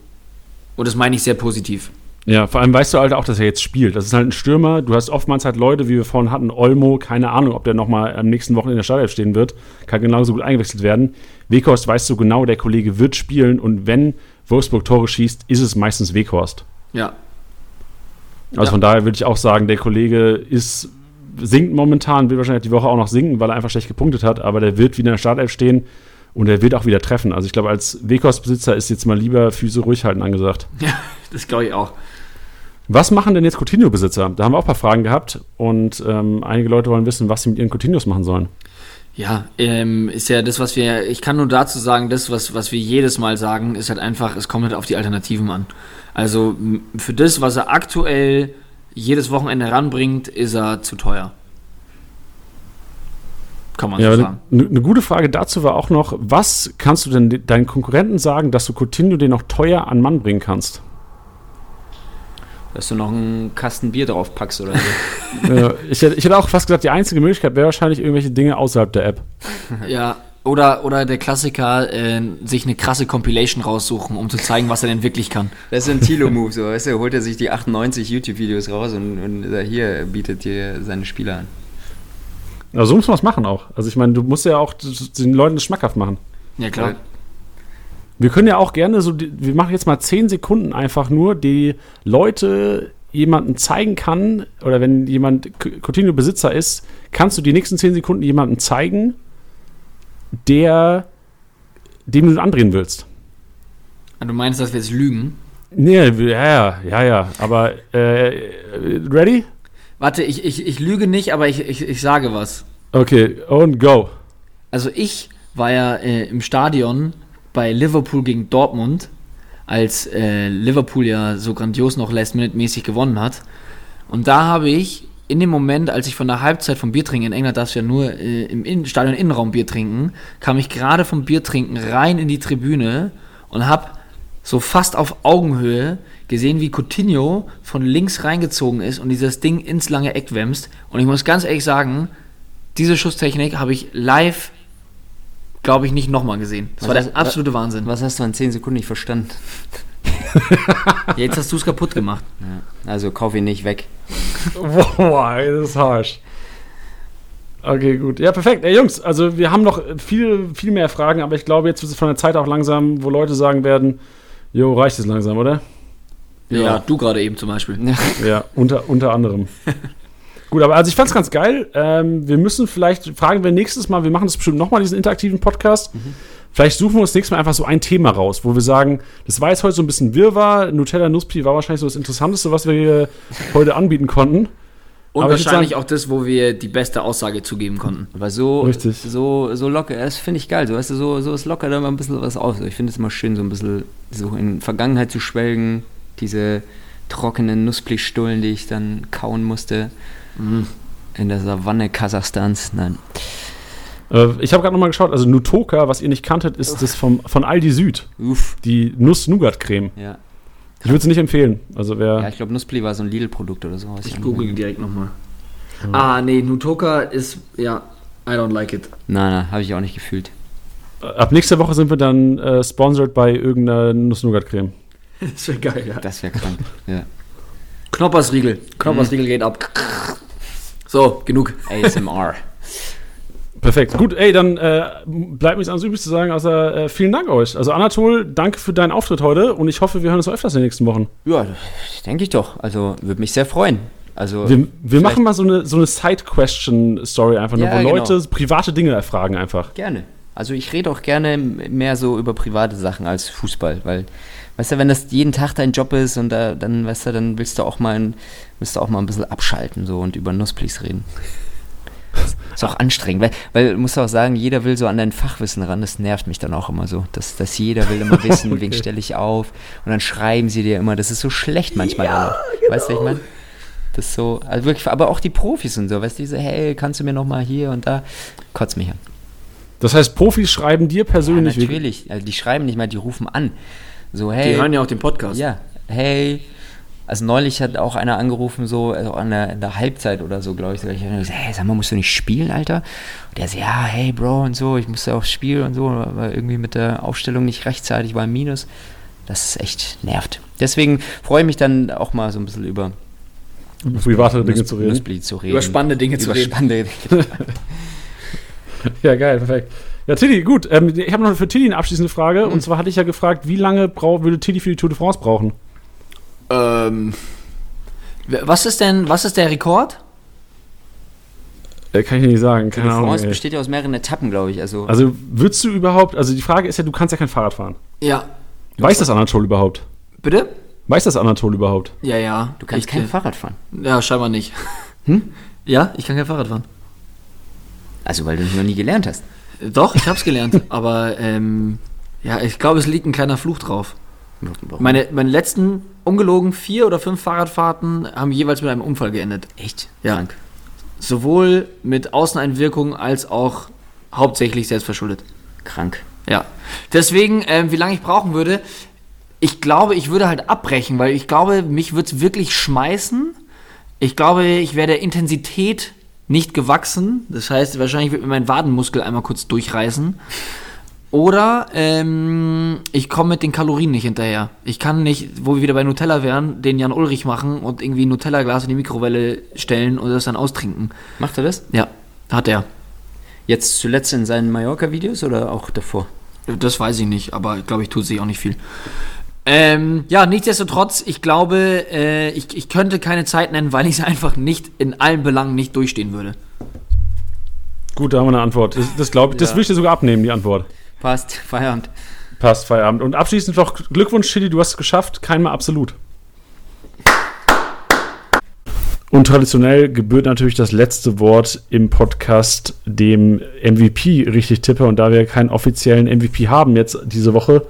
Speaker 3: Und das meine ich sehr positiv.
Speaker 1: Ja, vor allem weißt du halt auch, dass er jetzt spielt. Das ist halt ein Stürmer. Du hast oftmals halt Leute, wie wir vorhin hatten, Olmo, keine Ahnung, ob der nochmal am nächsten Wochen in der Startelf stehen wird. Kann genauso gut eingewechselt werden. Weghorst weißt du genau, der Kollege wird spielen und wenn Wolfsburg Tore schießt, ist es meistens Weghorst.
Speaker 3: Ja,
Speaker 1: Also
Speaker 3: Ja.
Speaker 1: von daher würde ich auch sagen, der Kollege ist, sinkt momentan, will wahrscheinlich die Woche auch noch sinken, weil er einfach schlecht gepunktet hat, aber der wird wieder in der Startelf stehen und er wird auch wieder treffen. Also ich glaube, als Weghorst-Besitzer ist jetzt mal lieber Füße ruhig halten angesagt.
Speaker 3: Ja, das glaube ich auch.
Speaker 1: Was machen denn jetzt Coutinho-Besitzer? Da haben wir auch ein paar Fragen gehabt und ähm, einige Leute wollen wissen, was sie mit ihren Coutinhos machen sollen.
Speaker 3: Ja, ähm, ist ja das, was wir, ich kann nur dazu sagen, das, was, was wir jedes Mal sagen, ist halt einfach, es kommt halt auf die Alternativen an. Also für das, was er aktuell jedes Wochenende ranbringt, ist er zu teuer. Kann man
Speaker 1: Ja,
Speaker 3: so
Speaker 1: eine
Speaker 3: sagen.
Speaker 1: ne gute Frage dazu war auch noch, was kannst du denn de- deinen Konkurrenten sagen, dass du Coutinho den noch teuer an Mann bringen kannst?
Speaker 2: Dass du noch einen Kasten Bier drauf packst oder so.
Speaker 1: äh, ich, hätte, ich hätte auch fast gesagt, die einzige Möglichkeit wäre wahrscheinlich irgendwelche Dinge außerhalb der App.
Speaker 3: Ja, oder, oder der Klassiker, äh, sich eine krasse Compilation raussuchen, um zu zeigen, was er denn wirklich kann.
Speaker 2: Das ist ein Tilo-Move, so, weißt du, holt er sich die 98 YouTube-Videos raus und, und hier bietet dir seine Spieler an.
Speaker 1: Also so muss man es machen auch. Also ich meine, du musst ja auch den Leuten das schmackhaft machen.
Speaker 3: Ja, klar.
Speaker 1: Wir können ja auch gerne so, wir machen jetzt mal 10 Sekunden einfach nur, die Leute jemanden zeigen kann, oder wenn jemand K- Coutinho-Besitzer ist, kannst du die nächsten 10 Sekunden jemanden zeigen, der, dem du andrehen willst.
Speaker 3: Ah, Du meinst, dass wir jetzt lügen?
Speaker 1: Nee, ja, ja, ja, ja, aber, äh, ready?
Speaker 3: Warte, ich, ich, ich lüge nicht, aber ich, ich, ich sage was.
Speaker 1: Okay, und go.
Speaker 3: Also ich war ja äh, im Stadion bei Liverpool gegen Dortmund, als äh, Liverpool ja so grandios noch Last-Minute-mäßig gewonnen hat. Und da habe ich in dem Moment, als ich von der Halbzeit vom Biertrinken, in England darfst du ja nur äh, im in Stadion Innenraum Bier trinken, kam ich gerade vom Biertrinken rein in die Tribüne und habe so fast auf Augenhöhe gesehen, wie Coutinho von links reingezogen ist und dieses Ding ins lange Eck wämst. Und ich muss ganz ehrlich sagen, diese Schusstechnik habe ich live, glaube ich, nicht nochmal gesehen. Das
Speaker 2: Was
Speaker 3: war
Speaker 2: hast-
Speaker 3: der absolute Wahnsinn.
Speaker 2: Was hast du in 10 Sekunden nicht verstanden?
Speaker 3: Ja, jetzt hast du es kaputt gemacht.
Speaker 2: Ja, also kauf ihn nicht weg.
Speaker 1: Wow, das ist harsch. Okay, gut. Ja, perfekt. Ey, Jungs, also wir haben noch viel, viel mehr Fragen, aber ich glaube, jetzt wird es von der Zeit auch langsam, wo Leute sagen werden, jo, reicht es langsam, oder?
Speaker 3: Ja, du gerade eben zum Beispiel.
Speaker 1: Ja, unter, unter anderem. Gut, aber also ich fand's ganz geil. Ähm, wir müssen vielleicht, fragen wir nächstes Mal, wir machen das bestimmt nochmal, diesen interaktiven Podcast. Vielleicht suchen wir uns nächstes Mal einfach so ein Thema raus, wo wir sagen, das war jetzt heute so ein bisschen Wirrwarr. Nutella Nusspi war wahrscheinlich so das Interessanteste, was wir hier heute anbieten konnten.
Speaker 3: Und
Speaker 1: Aber
Speaker 3: wahrscheinlich
Speaker 1: sagen-
Speaker 3: auch das, wo wir die beste Aussage zugeben konnten.
Speaker 2: Aber so,
Speaker 1: Richtig.
Speaker 2: so, so locker, das finde ich geil. So, weißt du, so, so ist locker da mal ein bisschen was auf. Ich finde es immer schön, so ein bisschen so in Vergangenheit zu schwelgen. Diese trockenen Nusspli-Stullen, die ich dann kauen musste. In der Savanne Kasachstans. Nein.
Speaker 1: Äh, ich habe gerade nochmal geschaut, also Nutoka, was ihr nicht kanntet, ist das vom, von Aldi Süd.
Speaker 2: Uff.
Speaker 1: Die Nuss-Nougat-Creme.
Speaker 2: Ja.
Speaker 1: Ich würde sie nicht empfehlen. Also wer.
Speaker 2: Ja, ich glaube, Nuspli war so ein Lidl-Produkt oder so. weiß
Speaker 3: Ich
Speaker 2: nicht.
Speaker 3: google direkt nochmal. Ah, nee, Nutoka ist, ja, I don't like it.
Speaker 2: Nein, nein, habe ich auch nicht gefühlt.
Speaker 1: Ab nächster Woche sind wir dann äh, sponsored bei irgendeiner Nuss-Nougat-Creme.
Speaker 3: Das wäre geil, ja.
Speaker 2: Das wäre krank. ja.
Speaker 3: Knoppersriegel. Knoppersriegel geht ab. So, genug.
Speaker 2: ASMR.
Speaker 1: Perfekt. Gut, ey, dann äh, bleibt mir nichts anderes übrig zu sagen, außer äh, vielen Dank euch. Also Anatol, danke für deinen Auftritt heute und ich hoffe, wir hören uns öfters in den nächsten Wochen.
Speaker 2: Ja, denke ich doch. Also würde mich sehr freuen. Also
Speaker 1: wir, wir machen mal so eine, so eine Side-Question-Story einfach nur, ja, wo genau. Leute private Dinge erfragen einfach.
Speaker 2: Gerne. Also ich rede auch gerne mehr so über private Sachen als Fußball, weil, weißt du, wenn das jeden Tag dein Job ist und da, dann, weißt du, dann willst du auch mal ein, willst du auch mal ein bisschen abschalten so und über Nussplis reden. Ist auch anstrengend, weil, weil muss auch sagen, jeder will so an dein Fachwissen ran. Das nervt mich dann auch immer so, dass, dass jeder will immer wissen, okay. wen stelle ich auf. Und dann schreiben sie dir immer, das ist so schlecht manchmal. Ja, genau. Weißt du, was ich meine? Das ist so, also wirklich, aber auch die Profis und so, weißt du, so, hey, kannst du mir nochmal hier und da, kotzt mich an.
Speaker 1: Das heißt, Profis schreiben dir persönlich?
Speaker 2: Ja, natürlich, also die schreiben nicht mal, die rufen an. So, hey.
Speaker 3: Die hören ja auch den Podcast.
Speaker 2: Ja, hey, also neulich hat auch einer angerufen, so also an der, der Halbzeit oder so, glaube ich. ich habe gesagt, hey, sag mal, musst du nicht spielen, Alter? Und der so, ja, hey, Bro und so, ich musste aufs Spiel und so, aber irgendwie mit der Aufstellung nicht rechtzeitig, war ein Minus. Das ist echt nervt. Deswegen freue ich mich dann auch mal so ein bisschen über
Speaker 1: private Dinge zu reden.
Speaker 2: zu reden.
Speaker 3: Über spannende Dinge über zu reden. Spannende Dinge.
Speaker 1: ja, geil, perfekt. Ja, Tilly, gut. Ähm, ich habe noch für Tilly eine abschließende Frage. Mhm. Und zwar hatte ich ja gefragt, wie lange brauch, würde Tilly für die Tour de France brauchen?
Speaker 3: Ähm, was ist denn, was ist der Rekord?
Speaker 1: Äh, kann ich nicht sagen.
Speaker 2: Keine Ahnung. France besteht ja aus mehreren Etappen, glaube ich. Also,
Speaker 1: also würdest du überhaupt, also die Frage ist ja, du kannst ja kein Fahrrad fahren.
Speaker 3: Ja.
Speaker 1: Weiß das Anatol überhaupt?
Speaker 3: Bitte?
Speaker 1: Weiß das Anatol überhaupt?
Speaker 3: Ja, ja.
Speaker 2: Du kannst ich, kein Fahrrad fahren.
Speaker 3: Ja, scheinbar nicht. Hm? Ja, ich kann kein Fahrrad fahren.
Speaker 2: Also, weil du noch nie gelernt hast.
Speaker 3: Doch, ich hab's gelernt. aber ähm, ja, ich glaube, es liegt ein kleiner Fluch drauf. Meine, meine letzten ungelogen vier oder fünf Fahrradfahrten haben jeweils mit einem Unfall geendet.
Speaker 2: Echt?
Speaker 3: Ja. Krank. Sowohl mit Außeneinwirkungen als auch hauptsächlich selbstverschuldet.
Speaker 2: Krank.
Speaker 3: Ja. Deswegen, ähm, wie lange ich brauchen würde, ich glaube, ich würde halt abbrechen, weil ich glaube, mich würde es wirklich schmeißen. Ich glaube, ich wäre der Intensität nicht gewachsen. Das heißt, wahrscheinlich wird mir mein Wadenmuskel einmal kurz durchreißen. Oder ähm, ich komme mit den Kalorien nicht hinterher. Ich kann nicht, wo wir wieder bei Nutella wären, den Jan Ulrich machen und irgendwie ein Nutella-Glas in die Mikrowelle stellen und das dann austrinken.
Speaker 2: Macht er das?
Speaker 3: Ja, hat er.
Speaker 2: Jetzt zuletzt in seinen Mallorca-Videos oder auch davor?
Speaker 3: Das weiß ich nicht, aber ich glaube, ich tue sich auch nicht viel. Ähm, ja, nichtsdestotrotz, ich glaube, äh, ich, ich könnte keine Zeit nennen, weil ich es einfach nicht in allen Belangen nicht durchstehen würde.
Speaker 1: Gut, da haben wir eine Antwort. Das, das glaube ich, ja. das will ich dir sogar abnehmen, die Antwort.
Speaker 2: Passt, Feierabend.
Speaker 1: Passt, Feierabend. Und abschließend noch Glückwunsch, Chili, du hast es geschafft. Keinmal absolut. Und traditionell gebührt natürlich das letzte Wort im Podcast dem MVP richtig tippe. Und da wir keinen offiziellen MVP haben jetzt diese Woche,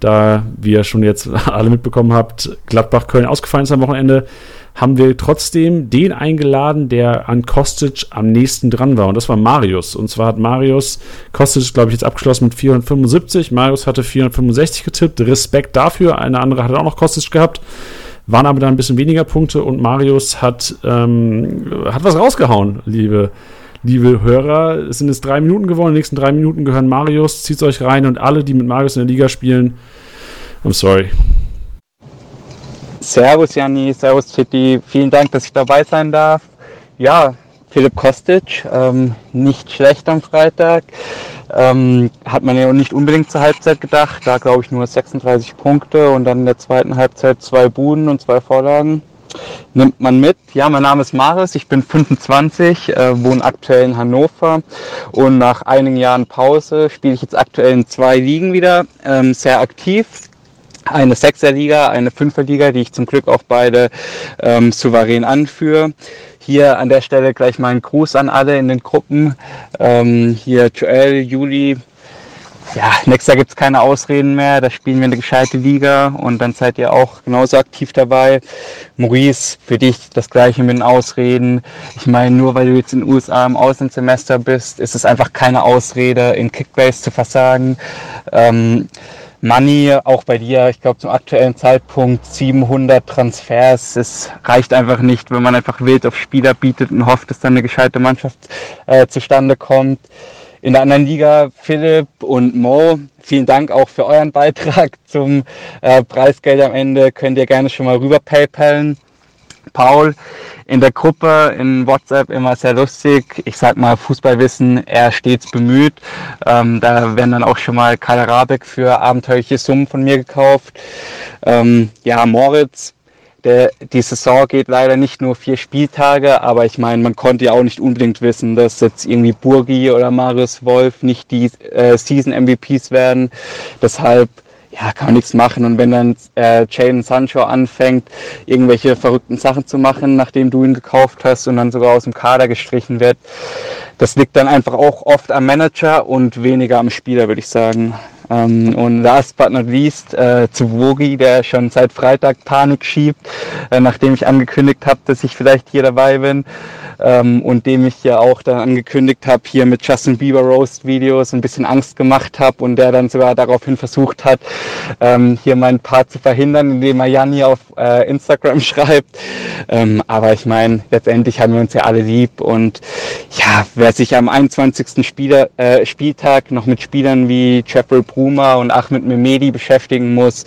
Speaker 1: da wir schon jetzt alle mitbekommen habt, Gladbach-Köln ausgefallen ist am Wochenende, haben wir trotzdem den eingeladen, der an Kostic am nächsten dran war. Und das war Marius. Und zwar hat Marius Kostic, glaube ich, jetzt abgeschlossen mit 475. Marius hatte 465 getippt. Respekt dafür. Eine andere hatte auch noch Kostic gehabt. Waren aber dann ein bisschen weniger Punkte. Und Marius hat, ähm, hat was rausgehauen, liebe liebe Hörer. Es sind jetzt drei Minuten geworden. Die nächsten drei Minuten gehören Marius. Zieht euch rein und alle, die mit Marius in der Liga spielen. I'm sorry.
Speaker 5: Servus Janni, Servus Chitti, vielen Dank, dass ich dabei sein darf. Ja, Philipp Kostic, ähm, nicht schlecht am Freitag. Ähm, hat man ja nicht unbedingt zur Halbzeit gedacht. Da glaube ich nur 36 Punkte und dann in der zweiten Halbzeit zwei Buden und zwei Vorlagen. Nimmt man mit. Ja, mein Name ist Maris, ich bin 25, äh, wohne aktuell in Hannover und nach einigen Jahren Pause spiele ich jetzt aktuell in zwei Ligen wieder, ähm, sehr aktiv eine Sechserliga, eine Fünferliga, die ich zum Glück auch beide ähm, souverän anführe. Hier an der Stelle gleich mal einen Gruß an alle in den Gruppen. Ähm, hier Joel, Juli. Ja, nächstes Jahr gibt's keine Ausreden mehr. Da spielen wir eine gescheite Liga und dann seid ihr auch genauso aktiv dabei. Maurice, für dich das gleiche mit den Ausreden. Ich meine, nur weil du jetzt in den USA im Auslandssemester bist, ist es einfach keine Ausrede, in Kickbase zu versagen. Ähm, Money, auch bei dir, ich glaube zum aktuellen Zeitpunkt 700 Transfers. Es reicht einfach nicht, wenn man einfach wild auf Spieler bietet und hofft, dass dann eine gescheite Mannschaft äh, zustande kommt. In der anderen Liga, Philipp und Mo, vielen Dank auch für euren Beitrag zum äh, Preisgeld am Ende. Könnt ihr gerne schon mal rüber PayPalen. Paul, in der Gruppe in WhatsApp immer sehr lustig. Ich sag mal, Fußballwissen, er stets bemüht. Ähm, da werden dann auch schon mal Karl Rabeck für abenteuerliche Summen von mir gekauft. Ähm, ja, Moritz, der, die Saison geht leider nicht nur vier Spieltage, aber ich meine, man konnte ja auch nicht unbedingt wissen, dass jetzt irgendwie Burgi oder Marius Wolf nicht die äh, Season MVPs werden. Deshalb ja, kann man nichts machen. Und wenn dann äh, Jaden Sancho anfängt, irgendwelche verrückten Sachen zu machen, nachdem du ihn gekauft hast und dann sogar aus dem Kader gestrichen wird, das liegt dann einfach auch oft am Manager und weniger am Spieler, würde ich sagen. Ähm, und last but not least äh, zu Wogi, der schon seit Freitag Panik schiebt, äh, nachdem ich angekündigt habe, dass ich vielleicht hier dabei bin ähm, und dem ich ja auch dann angekündigt habe, hier mit Justin Bieber Roast Videos ein bisschen Angst gemacht habe und der dann sogar daraufhin versucht hat, ähm, hier meinen Part zu verhindern, indem er Janni auf äh, Instagram schreibt. Ähm, aber ich meine, letztendlich haben wir uns ja alle lieb und ja, wer sich am 21. Spieler, äh, Spieltag noch mit Spielern wie Jeffrey Bruma und Ahmed Mehmedi beschäftigen muss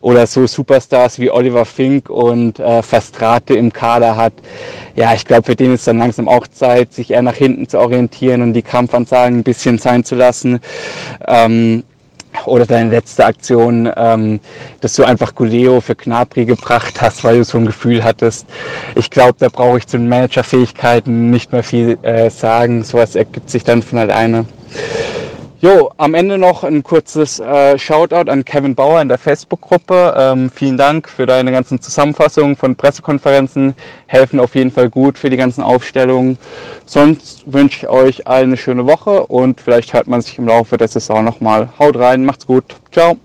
Speaker 5: oder so Superstars wie Oliver Fink und äh, Fastrate im Kader hat, ja, ich glaube, für den ist dann langsam auch Zeit, sich eher nach hinten zu orientieren und die Kampfansagen ein bisschen sein zu lassen. Ähm, oder deine letzte Aktion, ähm, dass du einfach Guleo für Knapri gebracht hast, weil du so ein Gefühl hattest. Ich glaube, da brauche ich zu den Managerfähigkeiten nicht mehr viel äh, sagen. Sowas ergibt sich dann von alleine. Jo, am Ende noch ein kurzes äh, Shoutout an Kevin Bauer in der Facebook-Gruppe. Ähm, vielen Dank für deine ganzen Zusammenfassungen von Pressekonferenzen. Helfen auf jeden Fall gut für die ganzen Aufstellungen. Sonst wünsche ich euch eine schöne Woche und vielleicht hört man sich im Laufe der Saison nochmal. Haut rein, macht's gut. Ciao.